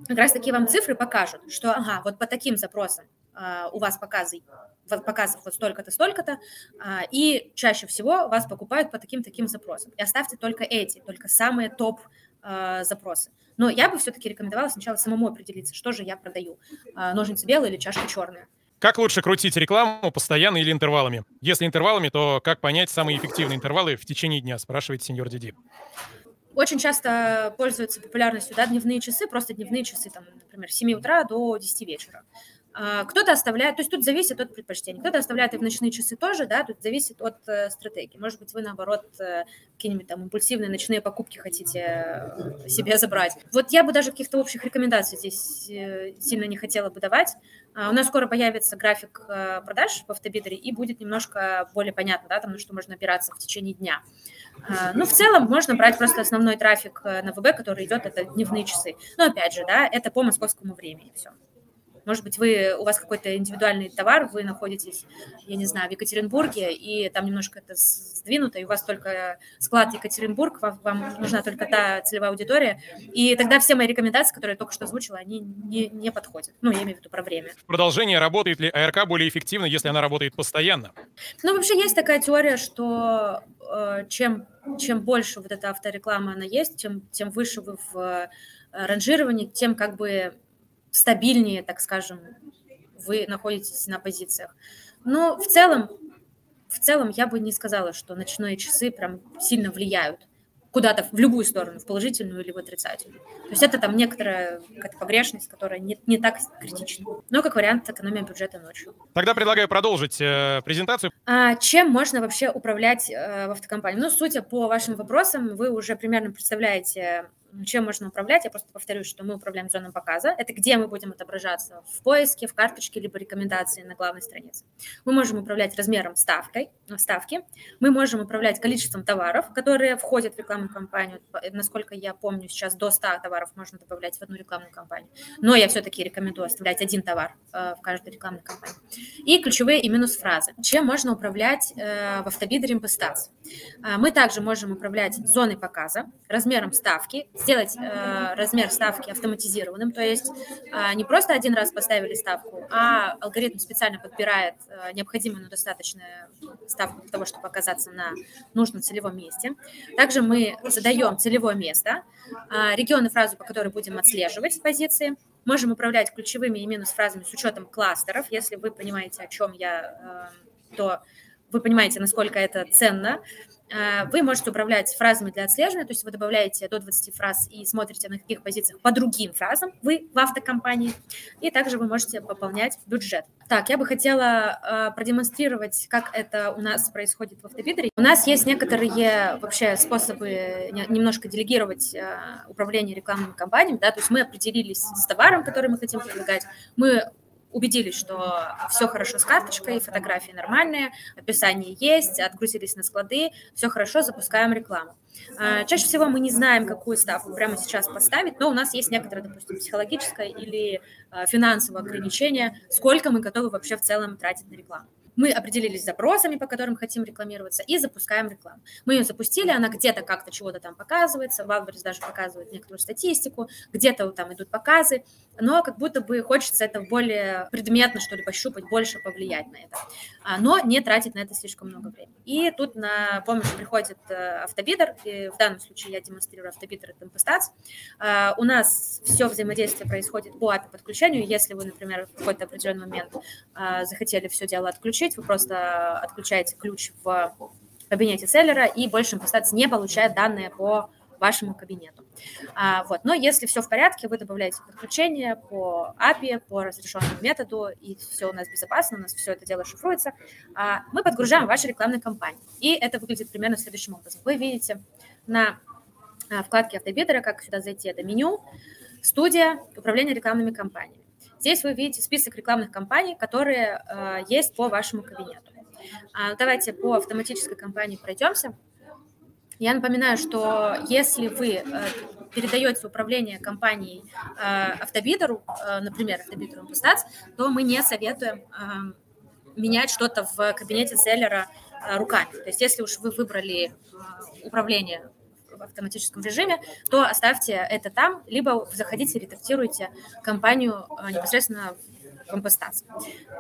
как раз таки вам цифры покажут, что ага, вот по таким запросам а, у вас показы, показов вот столько-то, столько-то, а, и чаще всего вас покупают по таким-таким запросам. И оставьте только эти, только самые топ а, запросы. Но я бы все-таки рекомендовала сначала самому определиться, что же я продаю, а, ножницы белые или чашка черная. Как лучше крутить рекламу, постоянно или интервалами? Если интервалами, то как понять самые эффективные интервалы в течение дня, спрашивает сеньор Диди. Очень часто пользуются популярностью да, дневные часы, просто дневные часы, там, например, с 7 утра до 10 вечера. А, кто-то оставляет, то есть тут зависит от предпочтений. Кто-то оставляет и в ночные часы тоже, да, тут зависит от э, стратегии. Может быть, вы, наоборот, э, какие-нибудь там импульсивные ночные покупки хотите э, себе забрать. Вот я бы даже каких-то общих рекомендаций здесь сильно не хотела бы давать. А, у нас скоро появится график продаж в автобидере, и будет немножко более понятно, да, там, на что можно опираться в течение дня. А, ну, в целом, можно брать просто основной трафик на ВБ, который идет, это дневные часы. Но, опять же, да, это по московскому времени все. Может быть, вы, у вас какой-то индивидуальный товар, вы находитесь, я не знаю, в Екатеринбурге, и там немножко это сдвинуто, и у вас только склад Екатеринбург, вам, вам нужна только та целевая аудитория, и тогда все мои рекомендации, которые я только что озвучила, они не, не подходят. Ну, я имею в виду про время. Продолжение, работает ли АРК более эффективно, если она работает постоянно? Ну, вообще есть такая теория, что э, чем, чем больше вот эта автореклама она есть, тем, тем выше вы в э, ранжировании, тем как бы стабильнее, так скажем, вы находитесь на позициях. Но в целом, в целом я бы не сказала, что ночные часы прям сильно влияют куда-то в любую сторону, в положительную или в отрицательную. То есть это там некоторая какая-то погрешность, которая не, не так критична. Но как вариант экономия бюджета ночью. Тогда предлагаю продолжить э, презентацию. А чем можно вообще управлять э, в автокомпании? Ну, судя по вашим вопросам, вы уже примерно представляете чем можно управлять. Я просто повторюсь, что мы управляем зоной показа. Это где мы будем отображаться в поиске, в карточке, либо рекомендации на главной странице. Мы можем управлять размером ставкой, э, ставки. Мы можем управлять количеством товаров, которые входят в рекламную кампанию. Насколько я помню, сейчас до 100 товаров можно добавлять в одну рекламную кампанию. Но я все-таки рекомендую оставлять один товар э, в каждой рекламной кампании. И ключевые и минус-фразы. Чем можно управлять э, в автобидере Impestats? Мы также можем управлять зоной показа, размером ставки, сделать э, размер ставки автоматизированным, то есть э, не просто один раз поставили ставку, а алгоритм специально подбирает э, необходимую, но достаточную ставку для того, чтобы оказаться на нужном целевом месте. Также мы задаем целевое место, э, регион и фразу, по которой будем отслеживать позиции. Можем управлять ключевыми и минус-фразами с учетом кластеров. Если вы понимаете, о чем я, э, то вы понимаете, насколько это ценно. Э, вы можете управлять фразами для отслеживания, то есть вы добавляете до 20 фраз и смотрите на каких позициях по другим фразам вы в автокомпании, и также вы можете пополнять бюджет. Так, я бы хотела э, продемонстрировать, как это у нас происходит в автобидере. У нас есть некоторые вообще способы немножко делегировать э, управление рекламными кампаниями, да, то есть мы определились с товаром, который мы хотим предлагать, мы убедились, что все хорошо с карточкой, фотографии нормальные, описание есть, отгрузились на склады, все хорошо, запускаем рекламу. А, чаще всего мы не знаем, какую ставку прямо сейчас поставить, но у нас есть некоторое, допустим, психологическое или а, финансовое ограничение, сколько мы готовы вообще в целом тратить на рекламу. Мы определились с запросами, по которым хотим рекламироваться, и запускаем рекламу. Мы ее запустили, она где-то как-то чего-то там показывается, Валберис даже показывает некоторую статистику, где-то там идут показы, но как будто бы хочется это более предметно, что ли, пощупать, больше повлиять на это, а, но не тратить на это слишком много времени. И тут на помощь приходит э, автобидер, и в данном случае я демонстрирую автобидер от Tempestats. А, у нас все взаимодействие происходит по API подключению, если вы, например, в какой-то определенный момент а, захотели все дело отключить, отключить, вы просто отключаете ключ в кабинете селлера, и больше Impostats не получает данные по вашему кабинету. А, вот. Но если все в порядке, вы добавляете подключение по API, по разрешенному методу, и все у нас безопасно, у нас все это дело шифруется, а, мы подгружаем ваши рекламные кампании. И это выглядит примерно следующим образом. Вы видите на а, вкладке автобидера, как сюда зайти, это меню, студия, управление рекламными кампаниями. Здесь вы видите список рекламных кампаний, которые э, есть по вашему кабинету. А, давайте по автоматической кампании пройдемся. Я напоминаю, что если вы э, передаете управление компанией э, автобидеру, э, например, автобидеру Impostats, то мы не советуем менять что-то в кабинете селлера руками. То есть если уж вы выбрали управление в автоматическом режиме, то оставьте это там, либо заходите, редактируйте компанию а, непосредственно в компостации,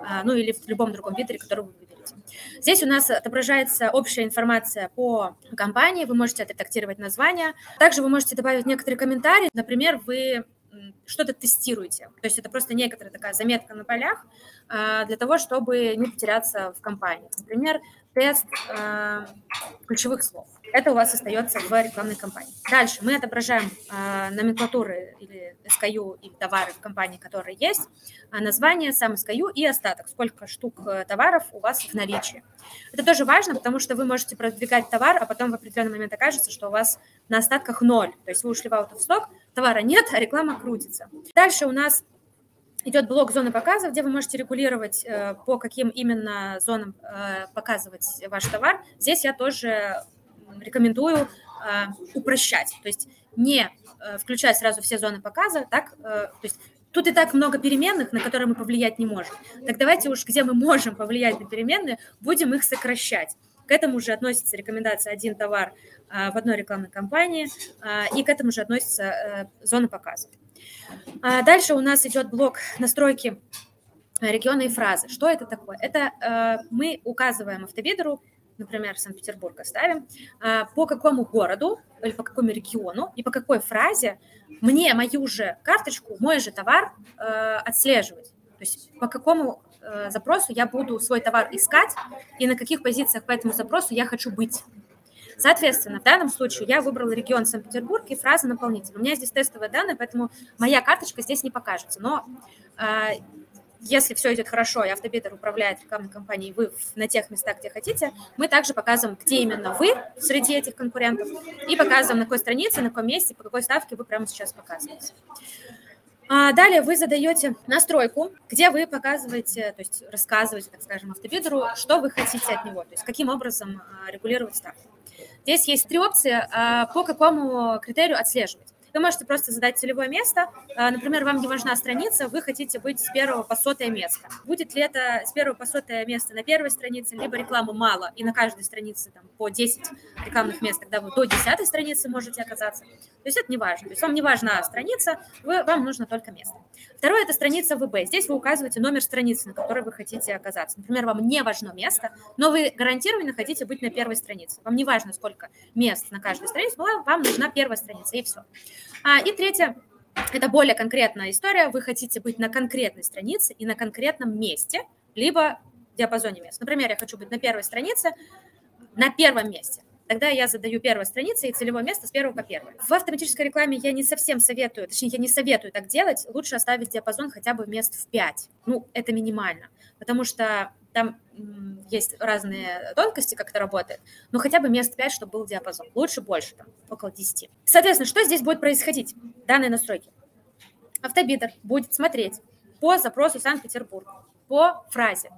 а, ну или в любом другом видере, который вы выберете. Здесь у нас отображается общая информация по компании, вы можете отредактировать название. Также вы можете добавить некоторые комментарии. Например, вы что-то тестируете. То есть это просто некоторая такая заметка на полях а, для того, чтобы не потеряться в компании. Например, тест ключевых слов это у вас остается в рекламной кампании. Дальше мы отображаем э, номенклатуры или SKU или товары в компании, которые есть, э, название, сам SKU и остаток, сколько штук э, товаров у вас в наличии. Это тоже важно, потому что вы можете продвигать товар, а потом в определенный момент окажется, что у вас на остатках ноль, то есть вы ушли в out of stock, товара нет, а реклама крутится. Дальше у нас идет блок зоны показов, где вы можете регулировать, э, по каким именно зонам э, показывать ваш товар. Здесь я тоже рекомендую э, упрощать, то есть не включать сразу все зоны показа, так, то есть тут и так много переменных, на которые мы повлиять не можем. Так давайте уж, где мы можем повлиять на переменные, будем их сокращать. К этому же относится рекомендация «один товар в одной рекламной кампании», и к этому же относится зона показа. А дальше у нас идет блок настройки региона и фразы. Что это такое? Это э, мы указываем автобидеру например, Санкт-Петербург оставим, а, по какому городу или по какому региону и по какой фразе мне мою же карточку, мой же товар э, отслеживать. То есть по какому э, запросу я буду свой товар искать и на каких позициях по этому запросу я хочу быть. Соответственно, в данном случае я выбрала регион Санкт-Петербург и фраза наполнитель. У меня здесь тестовые данные, поэтому моя карточка здесь не покажется. Но э, если все идет хорошо, и автобидер управляет рекламной кампанией, вы на тех местах, где хотите, мы также показываем, где именно вы среди этих конкурентов, и показываем, на какой странице, на каком месте, по какой ставке вы прямо сейчас показываете. А далее вы задаете настройку, где вы показываете, то есть рассказываете, так скажем, автобидеру, что вы хотите от него, то есть каким образом а, регулировать ставку. Здесь есть три опции, а, по какому критерию отслеживать. вы можете просто задать целевое место. А, например, вам не важна страница, вы хотите быть с первого по сотое место. Будет ли это с первого по сотое место на первой странице, либо рекламы мало, и на каждой странице там, по 10 рекламных мест, тогда вы до 10 страницы можете оказаться. То есть это не важно. То есть вам не важна страница, вы, вам нужно только место. Второе – это страница ВБ. Здесь вы указываете номер страницы, на которой вы хотите оказаться. Например, вам не важно место, но вы гарантированно хотите быть на первой странице. Вам не важно, сколько мест на каждой странице, но вам нужна первая страница, и все. А, и третье – это более конкретная история. Вы хотите быть на конкретной странице и на конкретном месте, либо диапазоне мест. Например, я хочу быть на первой странице, на первом месте тогда я задаю первой странице и целевое место с первого по первое. В автоматической рекламе я не совсем советую, точнее, я не советую так делать. Лучше оставить диапазон хотя бы мест в 5. Ну, это минимально, потому что там есть разные тонкости, как это работает, но хотя бы мест 5, чтобы был диапазон. Лучше больше, там, около 10. Соответственно, что здесь будет происходить? Данные настройки. Автобитер будет смотреть по запросу Санкт-Петербург, по фразе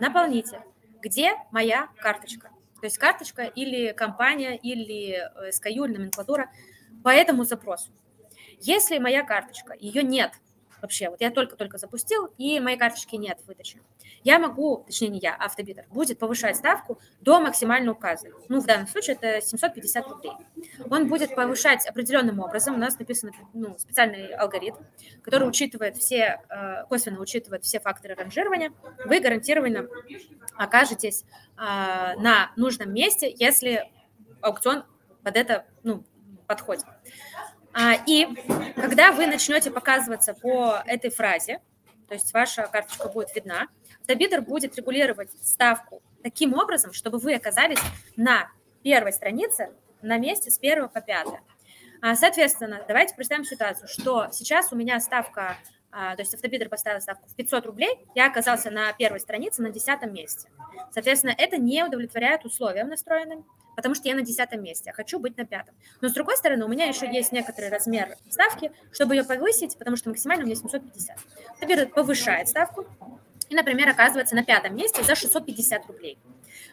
«Наполните, где моя карточка?» То есть карточка или компания, или SKU, или номенклатура по этому запросу. Если моя карточка, ее нет вообще, вот я только-только запустил, и моей карточки нет выдачи, я могу, точнее не я, а автобитер, будет повышать ставку до максимально указанной. Ну, в данном случае это 750 рублей. Он будет повышать определенным образом. У нас написан ну, специальный алгоритм, который учитывает все, э, косвенно учитывает все факторы ранжирования. Вы гарантированно окажетесь э, на нужном месте, если аукцион под это ну, подходит. А, и когда вы начнете показываться по этой фразе, то есть ваша карточка будет видна, Табидер будет регулировать ставку таким образом, чтобы вы оказались на первой странице на месте с первого по пятое. А, соответственно, давайте представим ситуацию, что сейчас у меня ставка, то есть автобидер поставил ставку в 500 рублей, я оказался на первой странице на десятом месте. Соответственно, это не удовлетворяет условиям настроенным, потому что я на десятом месте, а хочу быть на пятом. Но с другой стороны, у меня еще есть некоторый размер ставки, чтобы ее повысить, потому что максимально у меня 750. Автобидер повышает ставку, и, например, оказывается на пятом месте за 650 рублей.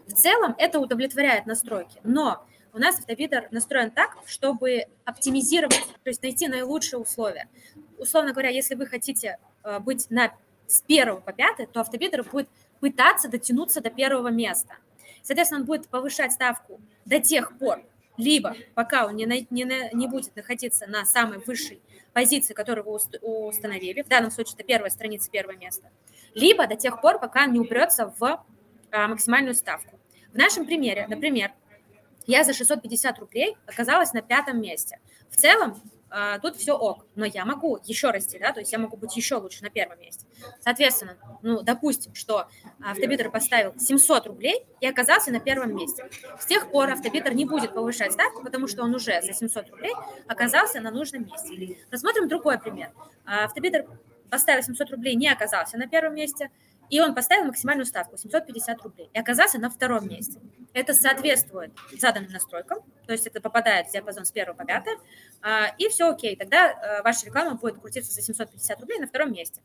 В целом это удовлетворяет настройки, но у нас автобидер настроен так, чтобы оптимизировать, то есть найти наилучшие условия. Условно говоря, если вы хотите э, быть на, с первого по пятое, то автобидер будет пытаться дотянуться до первого места. Соответственно, он будет повышать ставку до тех пор, либо пока он не, не, не будет находиться на самой высшей позиции, которую вы установили, в данном случае это первая страница, первое место, либо до тех пор, пока он не упрется в а, максимальную ставку. В нашем примере, например, я за 650 рублей оказалась на пятом месте. В целом, а, тут все ок, но я могу еще расти, да, то есть я могу быть еще лучше на первом месте. Соответственно, ну, допустим, что автобитер поставил 700 рублей и оказался на первом месте. С тех пор автобитер не будет повышать ставку, потому что он уже за 700 рублей оказался на нужном месте. Рассмотрим другой пример. А, автобитер поставил 700 рублей, не оказался на первом месте, и он поставил максимальную ставку 750 рублей и оказался на втором месте. Это соответствует заданным настройкам, то есть это попадает в диапазон с 1 по 5, а, и все окей, тогда а, ваша реклама будет крутиться за 750 рублей на втором месте.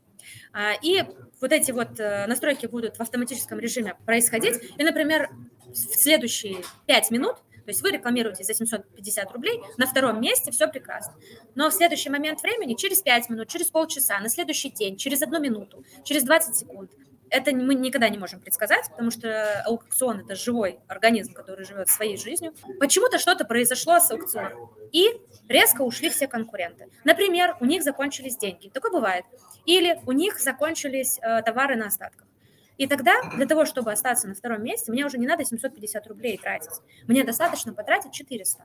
А, и вот эти вот э, настройки будут в автоматическом режиме происходить, и, например, в следующие 5 минут то есть вы рекламируете за 750 рублей, на втором месте все прекрасно. Но в следующий момент времени, через 5 минут, через полчаса, на следующий день, через одну минуту, через 20 секунд, это мы никогда не можем предсказать, потому что аукцион – это живой организм, который живет своей жизнью. Почему-то что-то произошло с аукционом, и резко ушли все конкуренты. Например, у них закончились деньги. Такое бывает. Или у них закончились э, товары на остатках. И тогда для того, чтобы остаться на втором месте, мне уже не надо 750 рублей тратить. Мне достаточно потратить 400.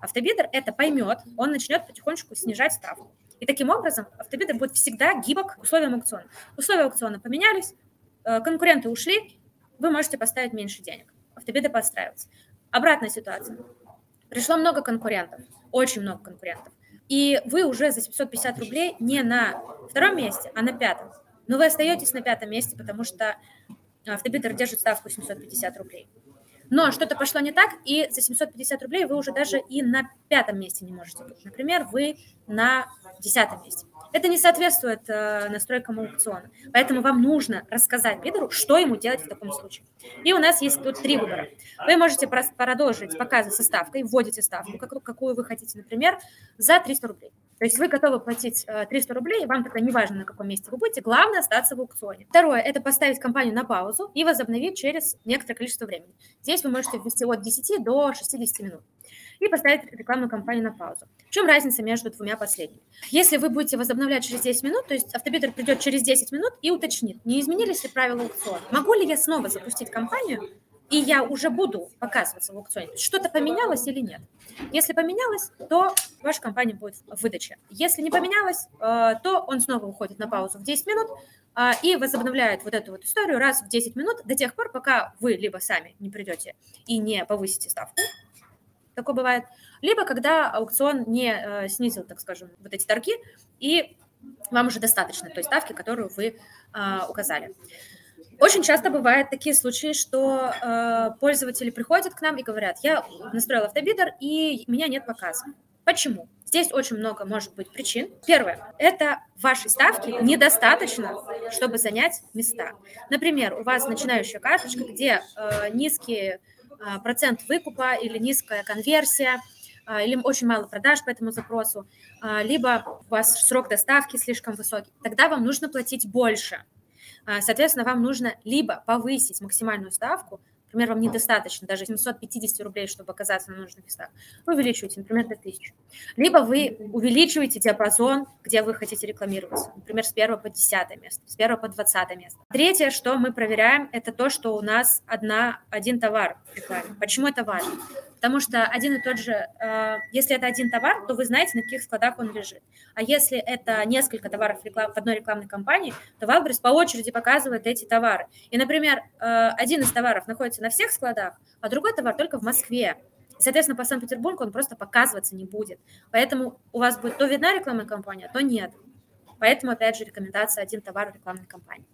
Автобидер это поймет, он начнет потихонечку снижать ставку. И таким образом автобидер будет всегда гибок к условиям аукциона. Условия аукциона поменялись, конкуренты ушли, вы можете поставить меньше денег. Автобидер подстраивается. Обратная ситуация. Пришло много конкурентов, очень много конкурентов. И вы уже за 750 рублей не на втором месте, а на пятом. Но вы остаетесь на пятом месте, потому что автобитер держит ставку 750 рублей. Но что-то пошло не так, и за 750 рублей вы уже даже и на пятом месте не можете быть. Например, вы на десятом месте. Это не соответствует э, настройкам аукциона. Поэтому вам нужно рассказать бидеру, что ему делать в таком случае. И у нас есть тут три выбора. Вы можете продолжить показы со ставкой, вводите ставку, какую вы хотите, например, за 300 рублей. То есть вы готовы платить 300 э, рублей, вам тогда не важно, на каком месте вы будете, главное остаться в аукционе. Второе – это поставить компанию на паузу и возобновить через некоторое количество времени. Здесь вы можете ввести от 10 до 60 минут и поставить рекламную кампанию на паузу. В чем разница между двумя последними? Если вы будете возобновлять через 10 минут, то есть автобидер придет через 10 минут и уточнит, не изменились ли правила аукциона. Могу ли я снова запустить кампанию, и я уже буду показываться в аукционе. Что-то поменялось или нет? Если поменялось, то ваша компания будет в выдаче. Если не поменялось, э, то он снова уходит на паузу в 10 минут э, и возобновляет вот эту вот историю раз в 10 минут до тех пор, пока вы либо сами не придете и не повысите ставку, такое бывает, либо когда аукцион не э, снизил, так скажем, вот эти торги, и вам уже достаточно той ставки, которую вы указали. Очень часто бывают такие случаи, что э, пользователи приходят к нам и говорят, я настроил автобидер, и меня нет показа. Почему? Здесь очень много может быть причин. Первое, это вашей ставки недостаточно, чтобы занять места. Например, у вас начинающая карточка, где э, низкие а, процент выкупа или низкая конверсия, а, или очень мало продаж по этому запросу, а, либо у вас срок доставки слишком высокий, тогда вам нужно платить больше. Соответственно, вам нужно либо повысить максимальную ставку, например, вам недостаточно даже 750 рублей, чтобы оказаться на нужных местах, вы увеличиваете, например, до 1000. Либо вы увеличиваете диапазон, где вы хотите рекламироваться, например, с 1 по 10 место, с 1 по 20 место. Третье, что мы проверяем, это то, что у нас одна, один товар в рекламе. Почему это важно? Потому что один и тот же, э, если это один товар, то вы знаете, на каких складах он лежит. А если это несколько товаров в одной рекламной кампании, то Wildberries по очереди показывает эти товары. И, например, э, один из товаров находится на всех складах, а другой товар только в Москве. Соответственно, по Санкт-Петербургу он просто показываться не будет. Поэтому у вас будет то видна рекламная кампания, то нет. Поэтому, опять же, рекомендация один товар в рекламной кампании.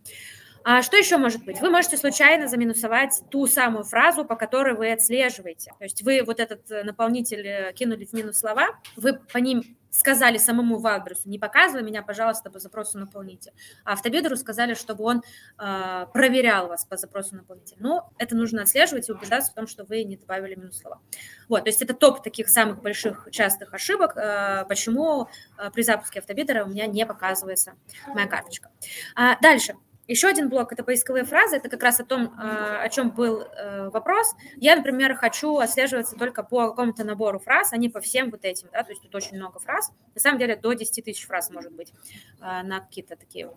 А что еще может быть? Вы можете случайно заминусовать ту самую фразу, по которой вы отслеживаете. То есть вы вот этот э, наполнитель э, кинули в минус слова, вы по ним сказали самому Валберусу, не показывай меня, пожалуйста, по запросу наполнителя. А автобедеру сказали, чтобы он э, проверял вас по запросу наполнителя. Но это нужно отслеживать и убеждаться в том, что вы не добавили минус слова. Вот, то есть это топ таких самых больших частых ошибок, э, почему э, при запуске автобедера у меня не показывается моя карточка. А, дальше. Еще один блок – это поисковые фразы. Это как раз о том, а, о чем был э, вопрос. Я, например, хочу отслеживаться только по какому-то набору фраз, а не по всем вот этим. Да? То есть тут очень много фраз. На самом деле до 10 тысяч фраз может быть а, на какие-то такие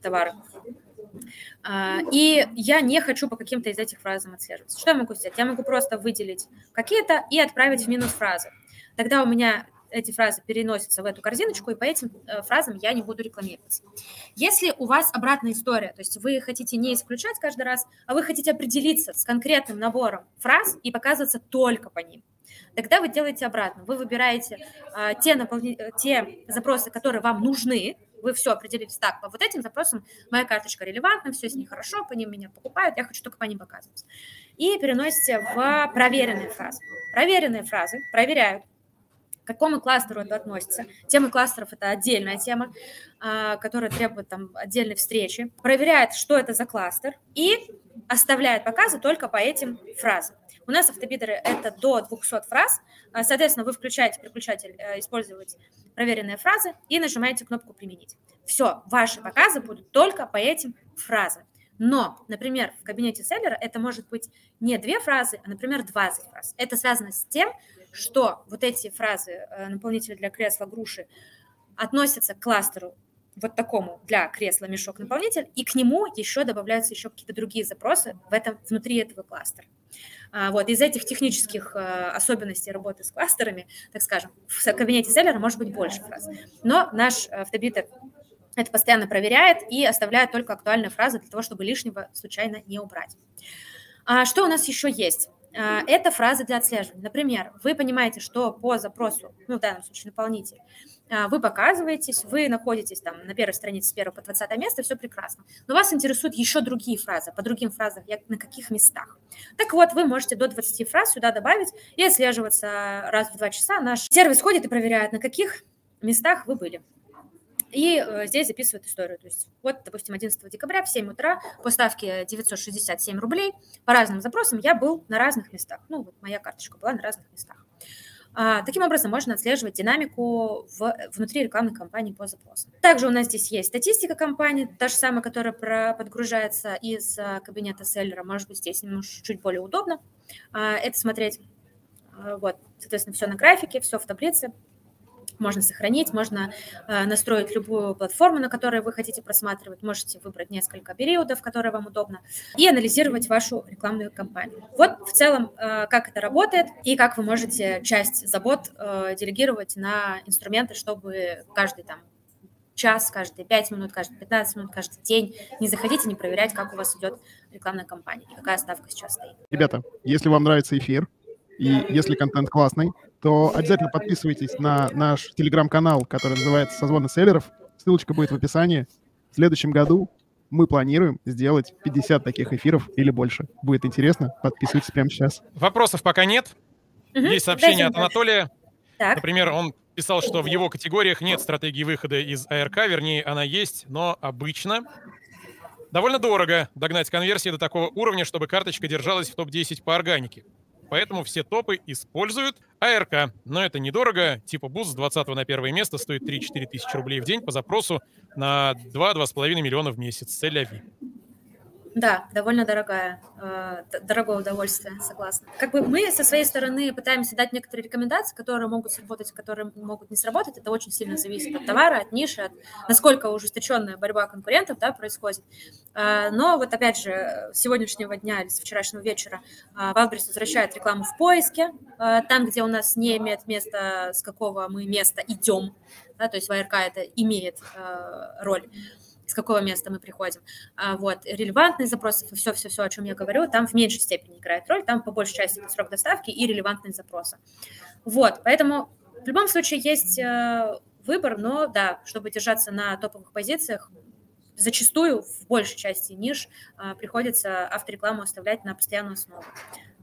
товары. А, и я не хочу по каким-то из этих фразам отслеживаться. Что я могу сделать? Я могу просто выделить какие-то и отправить в минус фразы. Тогда у меня эти фразы переносятся в эту корзиночку, и по этим э, фразам я не буду рекламироваться. Если у вас обратная история, то есть вы хотите не исключать каждый раз, а вы хотите определиться с конкретным набором фраз и показываться только по ним, тогда вы делаете обратно. Вы выбираете э, те, наполни... Э, те запросы, которые вам нужны, вы все определились так, по вот этим запросам моя карточка релевантна, все с ней хорошо, по ним меня покупают, я хочу только по ним показываться. И переносите в проверенные фразы. Проверенные фразы проверяют, к какому кластеру это относится. Темы кластеров – это отдельная тема, а, которая требует там отдельной встречи. Проверяет, что это за кластер, и оставляет показы только по этим фразам. У нас автобидеры – это до 200 фраз. А, соответственно, вы включаете переключатель э, «Использовать проверенные фразы» и нажимаете кнопку «Применить». Все, ваши показы будут только по этим фразам. Но, например, в кабинете селлера это может быть не две фразы, а, например, 20 фраз. Это связано с тем, что вот эти фразы э, наполнителя для кресла груши относятся к кластеру вот такому для кресла мешок наполнитель, и к нему еще добавляются еще какие-то другие запросы в этом, внутри этого кластера. А, вот, из этих технических э, особенностей работы с кластерами, так скажем, в кабинете селлера может быть больше фраз. Но наш автобитер это постоянно проверяет и оставляет только актуальные фразы для того, чтобы лишнего случайно не убрать. А что у нас еще есть? А, это фразы для отслеживания. Например, вы понимаете, что по запросу, ну, в данном случае наполнитель, а, вы показываетесь, вы находитесь там на первой странице с 1 по 20 место, все прекрасно. Но вас интересуют еще другие фразы, по другим фразам, на каких местах. Так вот, вы можете до 20 фраз сюда добавить и отслеживаться раз в два часа. Наш сервис ходит и проверяет, на каких местах вы были. И э, здесь записывают историю. То есть вот, допустим, 11 декабря в 7 утра по ставке 967 рублей по разным запросам я был на разных местах. Ну, вот моя карточка была на разных местах. А, таким образом, можно отслеживать динамику в, внутри рекламной кампании по запросам. Также у нас здесь есть статистика кампании, та же самая, которая про, подгружается из а, кабинета селлера. Может быть, здесь немножко чуть более удобно а, это смотреть. Вот, соответственно, все на графике, все в таблице можно сохранить, можно э, настроить любую платформу, на которой вы хотите просматривать, можете выбрать несколько периодов, которые вам удобно, и анализировать вашу рекламную кампанию. Вот в целом, э, как это работает и как вы можете часть забот э, делегировать на инструменты, чтобы каждый там час, каждые 5 минут, каждые 15 минут, каждый день не заходите, не проверять, как у вас идет рекламная кампания и какая ставка сейчас стоит. Ребята, если вам нравится эфир, и если контент классный, то обязательно подписывайтесь на наш телеграм-канал, который называется «Созвоны селлеров». Ссылочка будет в описании. В следующем году мы планируем сделать 50 таких эфиров или больше. Будет интересно, подписывайтесь прямо сейчас. Вопросов пока нет. Угу, Есть сообщение от Анатолия. Так. Например, он писал, что в его категориях нет стратегии выхода из АРК, вернее, она есть, но обычно довольно дорого догнать конверсии до такого уровня, чтобы карточка держалась в топ-10 по органике. Поэтому все топы используют АРК. Но это недорого. Типа буст с 20 на первое место стоит 3-4 тысячи рублей в день по запросу на 2-2,5 миллиона в месяц. Цель да, довольно дорогая, э, дорогое удовольствие, согласна. Как бы мы со своей стороны пытаемся дать некоторые рекомендации, которые могут сработать, которые могут не сработать. Это очень сильно зависит от товара, от ниши, от насколько ужесточенная борьба конкурентов да, происходит. Э, но вот опять же, с сегодняшнего дня или с вчерашнего вечера Валбрис возвращает рекламу в поиске, э, там, где у нас не имеет места, с какого мы места идем, да, то есть в АРК это имеет роль с какого места мы приходим. А, вот, релевантные запросы, все-все-все, о чем я говорю, там в меньшей степени играет роль, там по большей части это срок доставки и релевантные запросы. Вот, поэтому в любом случае есть э, выбор, но да, чтобы держаться на топовых позициях, зачастую в большей части ниш э, приходится авторекламу оставлять на постоянную основу.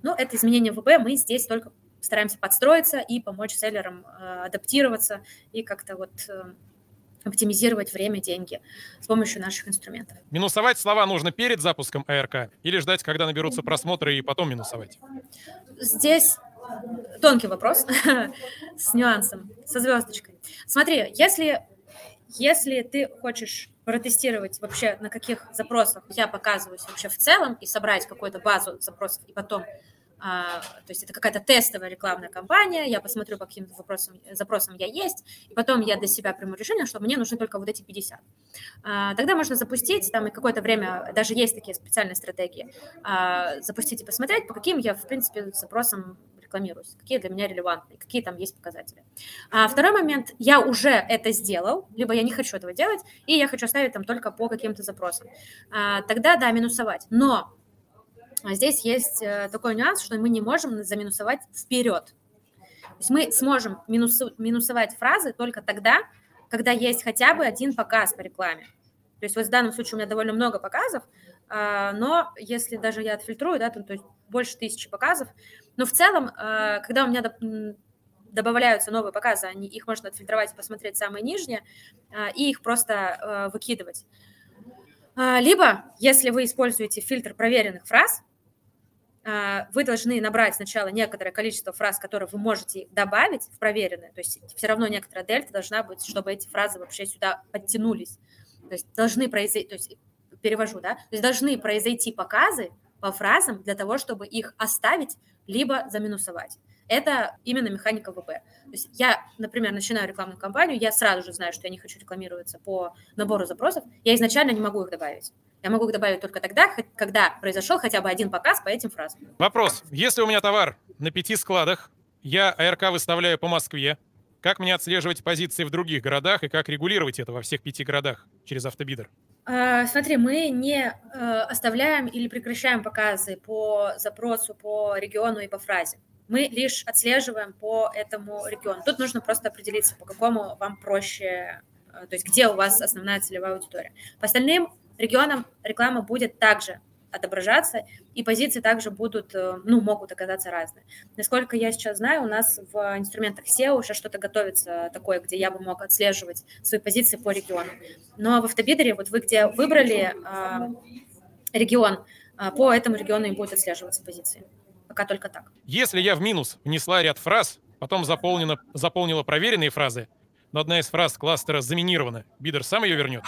Но это изменение ВБ, мы здесь только стараемся подстроиться и помочь селлерам э, адаптироваться и как-то вот оптимизировать время, деньги с помощью наших инструментов. Минусовать слова нужно перед запуском АРК или ждать, когда наберутся просмотры и потом минусовать? Здесь тонкий вопрос (laughs) с нюансом, со звездочкой. Смотри, если, если ты хочешь протестировать вообще, на каких запросах я показываюсь вообще в целом и собрать какую-то базу запросов и потом а, то есть это какая-то тестовая рекламная кампания, я посмотрю, по каким вопросам, запросам я есть, и потом я для себя приму решение, что мне нужны только вот эти 50. А, тогда можно запустить, там и какое-то время, даже есть такие специальные стратегии, а, запустить и посмотреть, по каким я, в принципе, запросам рекламируюсь, какие для меня релевантны, какие там есть показатели. А второй момент, я уже это сделал, либо я не хочу этого делать, и я хочу оставить там только по каким-то запросам. А, тогда, да, минусовать. Но здесь есть э, такой нюанс, что мы не можем заминусовать вперед. То есть мы сможем минусу, минусовать фразы только тогда, когда есть хотя бы один показ по рекламе. То есть вот в данном случае у меня довольно много показов, а, но если даже я отфильтрую, да, то, то есть больше тысячи показов, но в целом, а, когда у меня добавляются новые показы, они, их можно отфильтровать и посмотреть самые нижние, и их просто выкидывать. Либо, если вы используете фильтр проверенных фраз, а, вы должны набрать сначала некоторое количество фраз, которые вы можете добавить в проверенные, то есть все равно некоторая дельта должна быть, чтобы эти фразы вообще сюда подтянулись. То есть должны произойти, то есть перевожу, да, то есть должны произойти показы по фразам для того, чтобы их оставить, либо заминусовать. Это именно механика ВБ. То есть я, например, начинаю рекламную кампанию, я сразу же знаю, что я не хочу рекламироваться по набору запросов, я изначально не могу их добавить. Я могу их добавить только тогда, когда произошел хотя бы один показ по этим фразам. Вопрос. Если у меня товар на пяти складах, я АРК выставляю по Москве, как мне отслеживать позиции в других городах и как регулировать это во всех пяти городах через автобидер? А, смотри, мы не э, оставляем или прекращаем показы по запросу, по региону и по фразе. Мы лишь отслеживаем по этому региону. Тут нужно просто определиться, по какому вам проще, э, то есть где у вас основная целевая аудитория. По остальным регионам реклама будет также отображаться, и позиции также будут, э, ну, могут оказаться разные. Насколько я сейчас знаю, у нас в инструментах SEO уже что-то готовится такое, где я бы мог отслеживать свои позиции по региону. Но в автобидере, вот вы где выбрали э, регион, э, по этому региону и будет отслеживаться позиции. Пока только так. Если я в минус внесла ряд фраз, потом заполнила, заполнила проверенные фразы, но одна из фраз кластера заминирована, бидер сам ее вернет?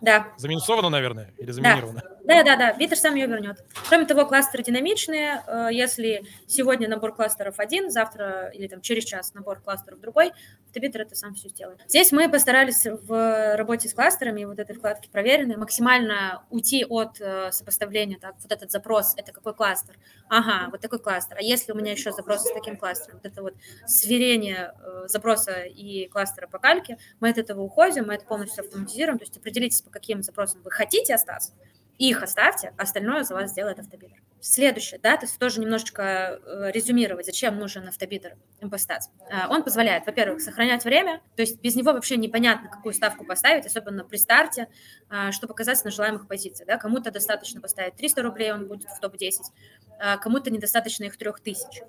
Да. Заминусовано, наверное, или заминировано? Да, да, да, Биттер сам ее вернет. Кроме того, кластеры динамичные. Э, если сегодня набор кластеров один, завтра или там через час набор кластеров другой, Биттер это сам все сделает. Здесь мы постарались в работе с кластерами, вот этой вкладки проверенные, максимально уйти от э, сопоставления, так, вот этот запрос, это какой кластер? Ага, вот такой кластер. А если у меня еще запрос с таким кластером, вот это вот сверение э, запроса и кластера по кальке, мы от этого уходим, мы это полностью автоматизируем, то есть определитесь, по каким запросам вы хотите остаться, их оставьте, остальное за вас сделает автобидер. Следующее, да, то есть тоже немножечко э, резюмировать, зачем нужен автобидер импостат. Э, он позволяет, во-первых, сохранять время, то есть без него вообще непонятно, какую ставку поставить, особенно при старте, э, чтобы оказаться на желаемых позициях. Да. Кому-то достаточно поставить 300 рублей, он будет в топ-10, кому-то недостаточно их 3000.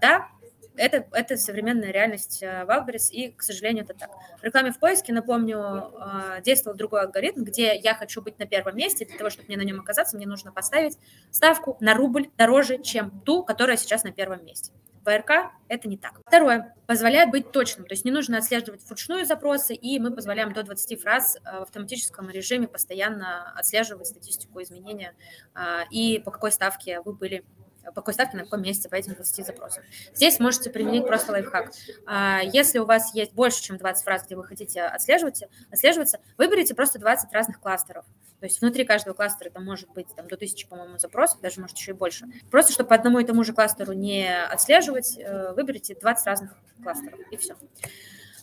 Да, это, это современная реальность Wildberries, и, к сожалению, это так. В рекламе в поиске, напомню, действовал другой алгоритм, где я хочу быть на первом месте, для того, чтобы мне на нем оказаться, мне нужно поставить ставку на рубль дороже, чем ту, которая сейчас на первом месте. В РК это не так. Второе. Позволяет быть точным. То есть не нужно отслеживать вручную запросы, и мы позволяем до 20 фраз в автоматическом режиме постоянно отслеживать статистику изменения и по какой ставке вы были по какой ставке, на каком месте по этим 20 запросам. Здесь можете применить просто лайфхак. А, если у вас есть больше, чем 20 фраз, где вы хотите отслеживать, отслеживаться, выберите просто 20 разных кластеров. То есть внутри каждого кластера это может быть там, до 1000, по-моему, запросов, даже может еще и больше. Просто чтобы по одному и тому же кластеру не отслеживать, э, выберите 20 разных кластеров, и все.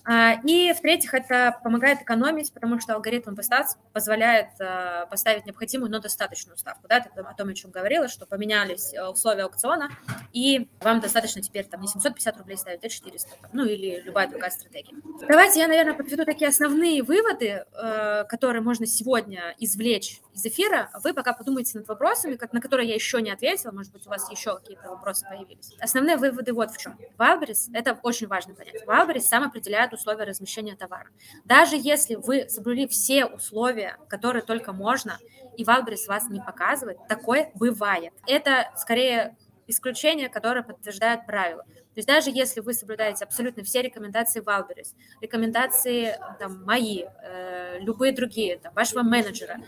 А, и, в-третьих, это помогает экономить, потому что алгоритм Postats позволяет а, поставить необходимую, но достаточную ставку. Да, это о том, о чем говорила, что поменялись э, условия аукциона, и вам достаточно теперь там не 750 рублей ставить, а 400, ну или любая другая стратегия. Давайте я, наверное, подведу такие основные выводы, э, которые можно сегодня извлечь из эфира. Вы пока подумайте над вопросами, на которые я еще не ответила, может быть, у вас еще какие-то вопросы появились. Основные выводы вот в чем. Wildberries, это очень важно понять, Wildberries сам определяет условия размещения товара. Даже если вы соблюли все условия, которые только можно, и Wildberries вас не показывает, такое бывает. Это скорее исключение, которое подтверждает правило. То есть даже если вы соблюдаете абсолютно все рекомендации Wildberries, рекомендации там, мои, э, любые другие, там, вашего менеджера,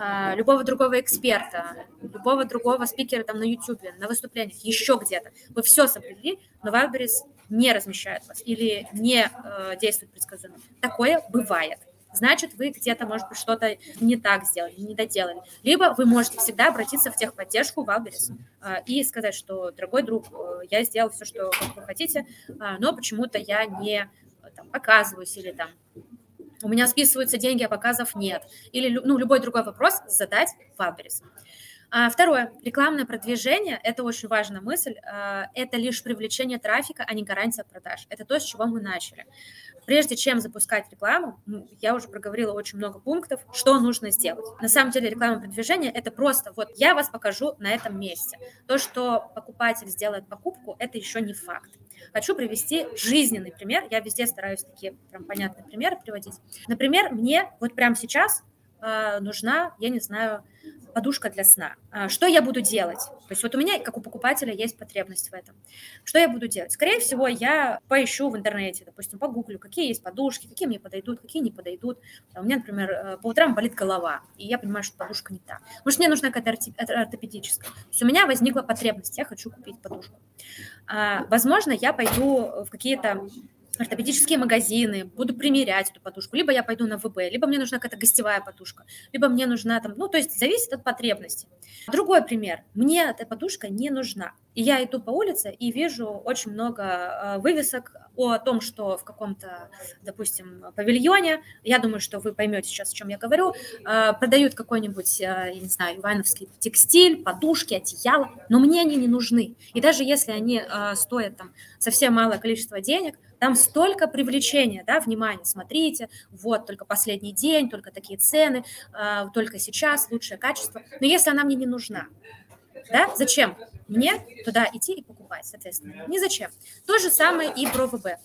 э, любого другого эксперта, любого другого спикера там, на YouTube, на выступлениях, еще где-то, вы все соблюли, но Wildberries не размещает вас или не э, действует предсказуемо. Такое бывает. Значит, вы где-то, может быть, что-то не так сделали, не доделали. Либо вы можете всегда обратиться в техподдержку Wildberries э, и сказать, что, дорогой друг, э, я сделал все, что вы хотите, э, но почему-то я не э, там, показываюсь или там у меня списываются деньги, а показов нет. Или ну, любой другой вопрос задать Валберис. А, второе. Рекламное продвижение – это очень важная мысль. А, это лишь привлечение трафика, а не гарантия продаж. Это то, с чего мы начали. Прежде чем запускать рекламу, я уже проговорила очень много пунктов, что нужно сделать. На самом деле рекламное продвижение – это просто вот я вас покажу на этом месте. То, что покупатель сделает покупку, это еще не факт. Хочу привести жизненный пример. Я везде стараюсь такие прям понятные примеры приводить. Например, мне вот прямо сейчас нужна, я не знаю, подушка для сна. А, что я буду делать? То есть вот у меня, как у покупателя, есть потребность в этом. Что я буду делать? Скорее всего, я поищу в интернете, допустим, погуглю, какие есть подушки, какие мне подойдут, какие не подойдут. У меня, например, э, по утрам болит голова, и я понимаю, что подушка не та. Может, мне нужна какая-то ортопедическая. То есть у меня возникла потребность, я хочу купить подушку. А, возможно, я пойду в какие-то ортопедические магазины, буду примерять эту подушку. Либо я пойду на ВБ, либо мне нужна какая-то гостевая подушка, либо мне нужна там, ну, то есть зависит от потребности. Другой пример. Мне эта подушка не нужна. И я иду по улице и вижу очень много э, вывесок о том, что в каком-то, допустим, павильоне, я думаю, что вы поймете сейчас, о чем я говорю, э, продают какой-нибудь, э, я не знаю, ивановский текстиль, подушки, одеяло, но мне они не нужны. И даже если они стоят там совсем малое количество денег, Там столько привлечения, да, внимания, смотрите, вот, только последний день, только такие цены, э, только сейчас, лучшее качество. Но если она мне не нужна, да, зачем мне туда идти и покупать, соответственно? Не зачем. То же самое и про ВБ.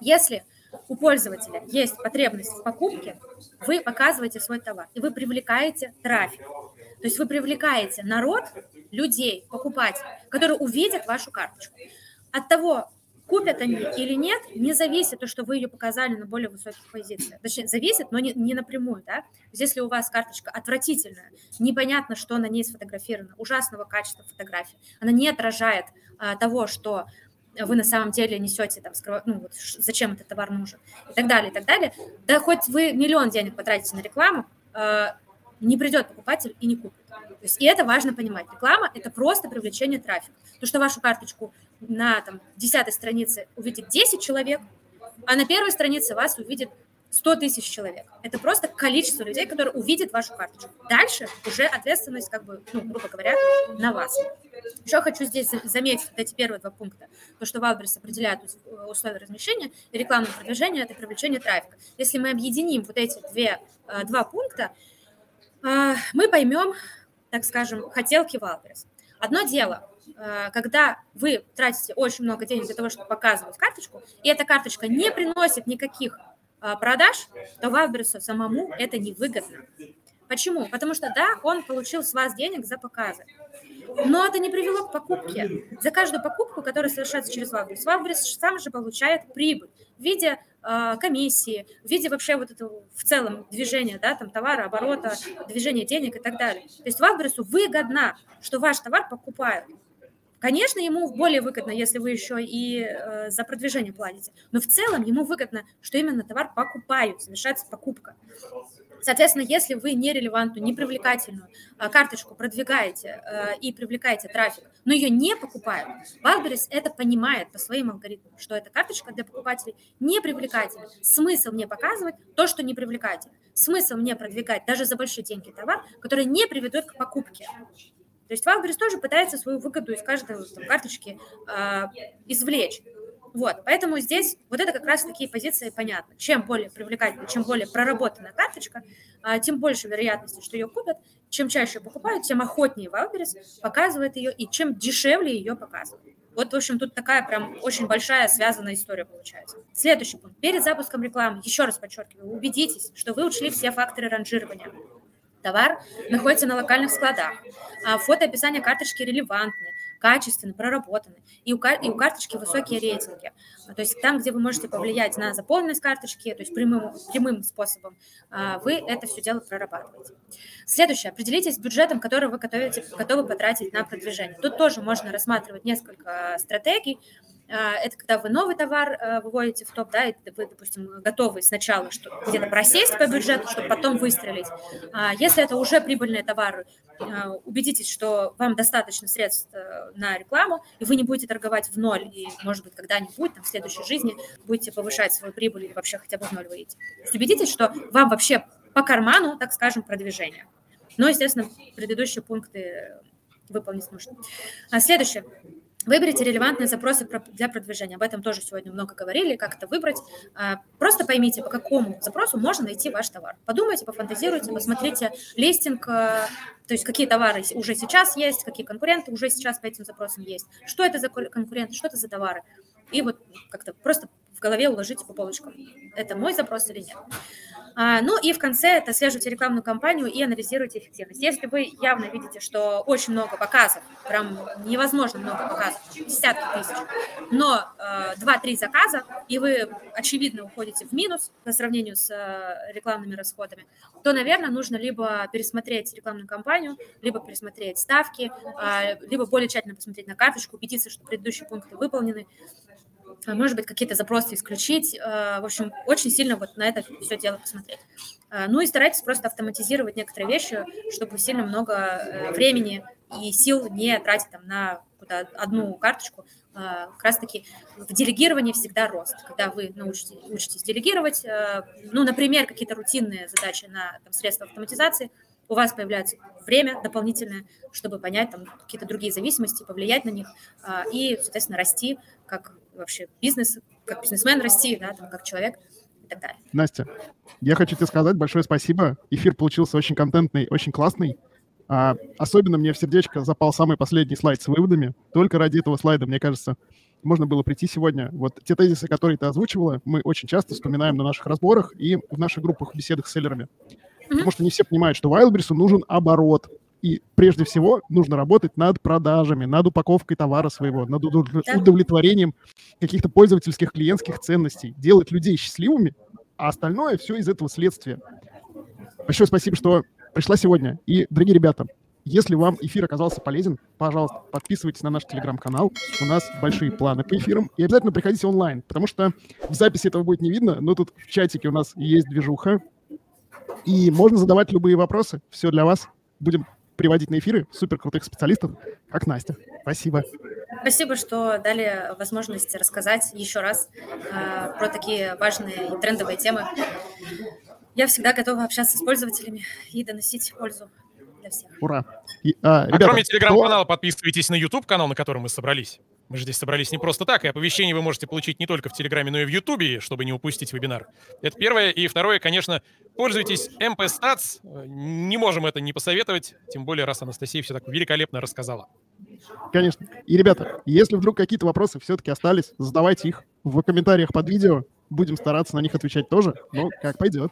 Если у пользователя есть потребность в покупке, вы показываете свой товар, и вы привлекаете трафик. То есть вы привлекаете народ, людей, покупателей, которые увидят вашу карточку. От того, купят они или нет, не зависит то, что вы ее показали на более высоких позициях. Точнее, зависит, но не, не напрямую. Да? Если у вас карточка отвратительная, непонятно, что на ней сфотографировано, ужасного качества фотографии, она не отражает а, того, что вы на самом деле несете, там, скрыв... ну, вот, зачем этот товар нужен, и так далее, и так далее. Да хоть вы миллион денег потратите на рекламу, э, не придет покупатель и не купит. То есть, и это важно понимать. Реклама – это просто привлечение трафика. То, что вашу карточку на там, 10 странице увидит 10 человек, а на первой странице вас увидит 100 тысяч человек. Это просто количество людей, которые увидят вашу карточку. Дальше уже ответственность, как бы, ну, грубо говоря, на вас. Еще хочу здесь заметить вот эти первые два пункта. То, что Wildberries определяет условия размещения рекламное продвижение – это привлечение трафика. Если мы объединим вот эти две, э, два пункта, э, мы поймем, так скажем, хотелки Wildberries. Одно дело, когда вы тратите очень много денег для того, чтобы показывать карточку, и эта карточка не приносит никаких а, продаж, то Wildberries у самому это невыгодно. Почему? Потому что, да, он получил с вас денег за показы, но это не привело к покупке. За каждую покупку, которая совершается через Wildberries, Wildberries сам же получает прибыль в виде э, комиссии, в виде вообще вот этого в целом движения, да, там товара, оборота, движения денег и так далее. То есть Валберсу выгодно, что ваш товар покупают. Конечно, ему более выгодно, если вы еще и э, за продвижение платите, но в целом ему выгодно, что именно товар покупают, совершается покупка. Соответственно, если вы нерелевантную, непривлекательную э, карточку продвигаете э, и привлекаете трафик, но ее не покупают, Wildberries это понимает по своим алгоритмам, что эта карточка для покупателей не привлекательна. Смысл мне показывать то, что не привлекательно. Смысл мне продвигать даже за большие деньги товар, который не приведет к покупке. То есть Wildberries тоже пытается свою выгоду из каждой там, карточки э, извлечь. Вот, поэтому здесь вот это как раз такие позиции понятны. Чем более привлекательна, чем более проработанная карточка, э, тем больше вероятности, что ее купят. Чем чаще покупают, тем охотнее Wildberries показывает ее, и чем дешевле ее показывают. Вот, в общем, тут такая прям очень большая связанная история получается. Следующий пункт. Перед запуском рекламы, еще раз подчеркиваю, убедитесь, что вы учли все факторы ранжирования. Товар находится на локальных складах. А фото описания карточки релевантны, качественны, проработаны. И у, и у карточки высокие рейтинги. То есть там, где вы можете повлиять на заполненность карточки, то есть прямым, прямым способом, а, вы это все дело прорабатываете. Следующее. Определитесь с бюджетом, который вы готовите, готовы потратить на продвижение. Тут тоже можно рассматривать несколько стратегий. А, это когда вы новый товар а, выводите в топ, да, и вы, допустим, готовы сначала что где-то просесть по бюджету, чтобы потом выстрелить. А, если это уже прибыльные товары, убедитесь, что вам достаточно средств э, на рекламу, и вы не будете торговать в ноль, и, может быть, когда-нибудь, там, в следующей жизни будете повышать свою прибыль или вообще хотя бы в ноль выйти. То есть убедитесь, что вам вообще по карману, так скажем, продвижение. Но, естественно, предыдущие пункты выполнить нужно. Следующее. Выберите релевантные запросы для продвижения. Об этом тоже сегодня много говорили, как это выбрать. А, просто поймите, по какому запросу можно найти ваш товар. Подумайте, пофантазируйте, посмотрите листинг, а, то есть какие товары уже сейчас есть, какие конкуренты уже сейчас по этим запросам есть, что это за конкуренты, что это за товары. И вот как-то просто в голове уложите по полочкам, это мой запрос или нет. А, ну и в конце это отслеживайте рекламную кампанию и анализируйте эффективность. Если вы явно видите, что очень много показов, прям невозможно много показов, десятки тысяч, но э, 2-3 заказа, и вы очевидно уходите в минус по сравнению с э, рекламными расходами, то, наверное, нужно либо пересмотреть рекламную кампанию, либо пересмотреть ставки, э, либо более тщательно посмотреть на карточку, убедиться, что предыдущие пункты выполнены, а, может быть, какие-то запросы исключить. А, в общем, очень сильно вот на это все дело посмотреть. А, ну и старайтесь просто автоматизировать некоторые вещи, чтобы сильно много э, времени и сил не тратить там на одну карточку. Как раз-таки в делегировании всегда рост. Когда вы научитесь, учитесь делегировать, ну, например, какие-то рутинные задачи на там, средства автоматизации, у вас появляется время дополнительное, чтобы понять там какие-то другие зависимости, повлиять на них и, соответственно, расти как вообще бизнес как бизнесмен расти, да, там, как человек и так далее. Настя, я хочу тебе сказать большое спасибо. Эфир получился очень контентный, очень классный. А, особенно мне в сердечко запал самый последний слайд с выводами. Только ради этого слайда, мне кажется, можно было прийти сегодня. Вот те тезисы, которые ты озвучивала, мы очень часто вспоминаем на наших разборах и в наших группах, беседах с селлерами. Mm-hmm. Потому что не все понимают, что Wildberries нужен оборот. И прежде всего нужно работать над продажами, над упаковкой товара своего, над удовлетворением каких-то пользовательских клиентских ценностей, делать людей счастливыми, а остальное все из этого следствия. Большое спасибо, что пришла сегодня. И, дорогие ребята, если вам эфир оказался полезен, пожалуйста, подписывайтесь на наш телеграм-канал. У нас большие планы по эфирам. И обязательно приходите онлайн, потому что в записи этого будет не видно, но тут в чатике у нас есть движуха. И можно задавать любые вопросы. Все для вас. Будем приводить на эфиры супер крутых специалистов, как Настя. Спасибо. Спасибо, что дали возможность рассказать еще раз э, про такие важные и трендовые темы. Я всегда готова общаться с пользователями и доносить пользу для всех. Ура! И, а, ребята, а кроме телеграм-канала, кто... подписывайтесь на YouTube-канал, на котором мы собрались. Мы же здесь собрались не просто так, и оповещения вы можете получить не только в Телеграме, но и в Ютубе, чтобы не упустить вебинар. Это первое. И второе, конечно, пользуйтесь MP Stats. Не можем это не посоветовать, тем более, раз Анастасия все так великолепно рассказала. Конечно. И, ребята, если вдруг какие-то вопросы все-таки остались, задавайте их в комментариях под видео. Будем стараться на них отвечать тоже, но как пойдет.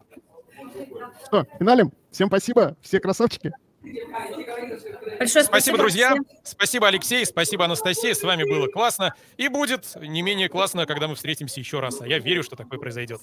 Что, финалем? Всем спасибо, все красавчики. Большое спасибо, спасибо друзья. Всем. Спасибо, Алексей. Спасибо, Анастасия. С вами было классно. И будет не менее классно, когда мы встретимся еще раз. А я верю, что такое произойдет.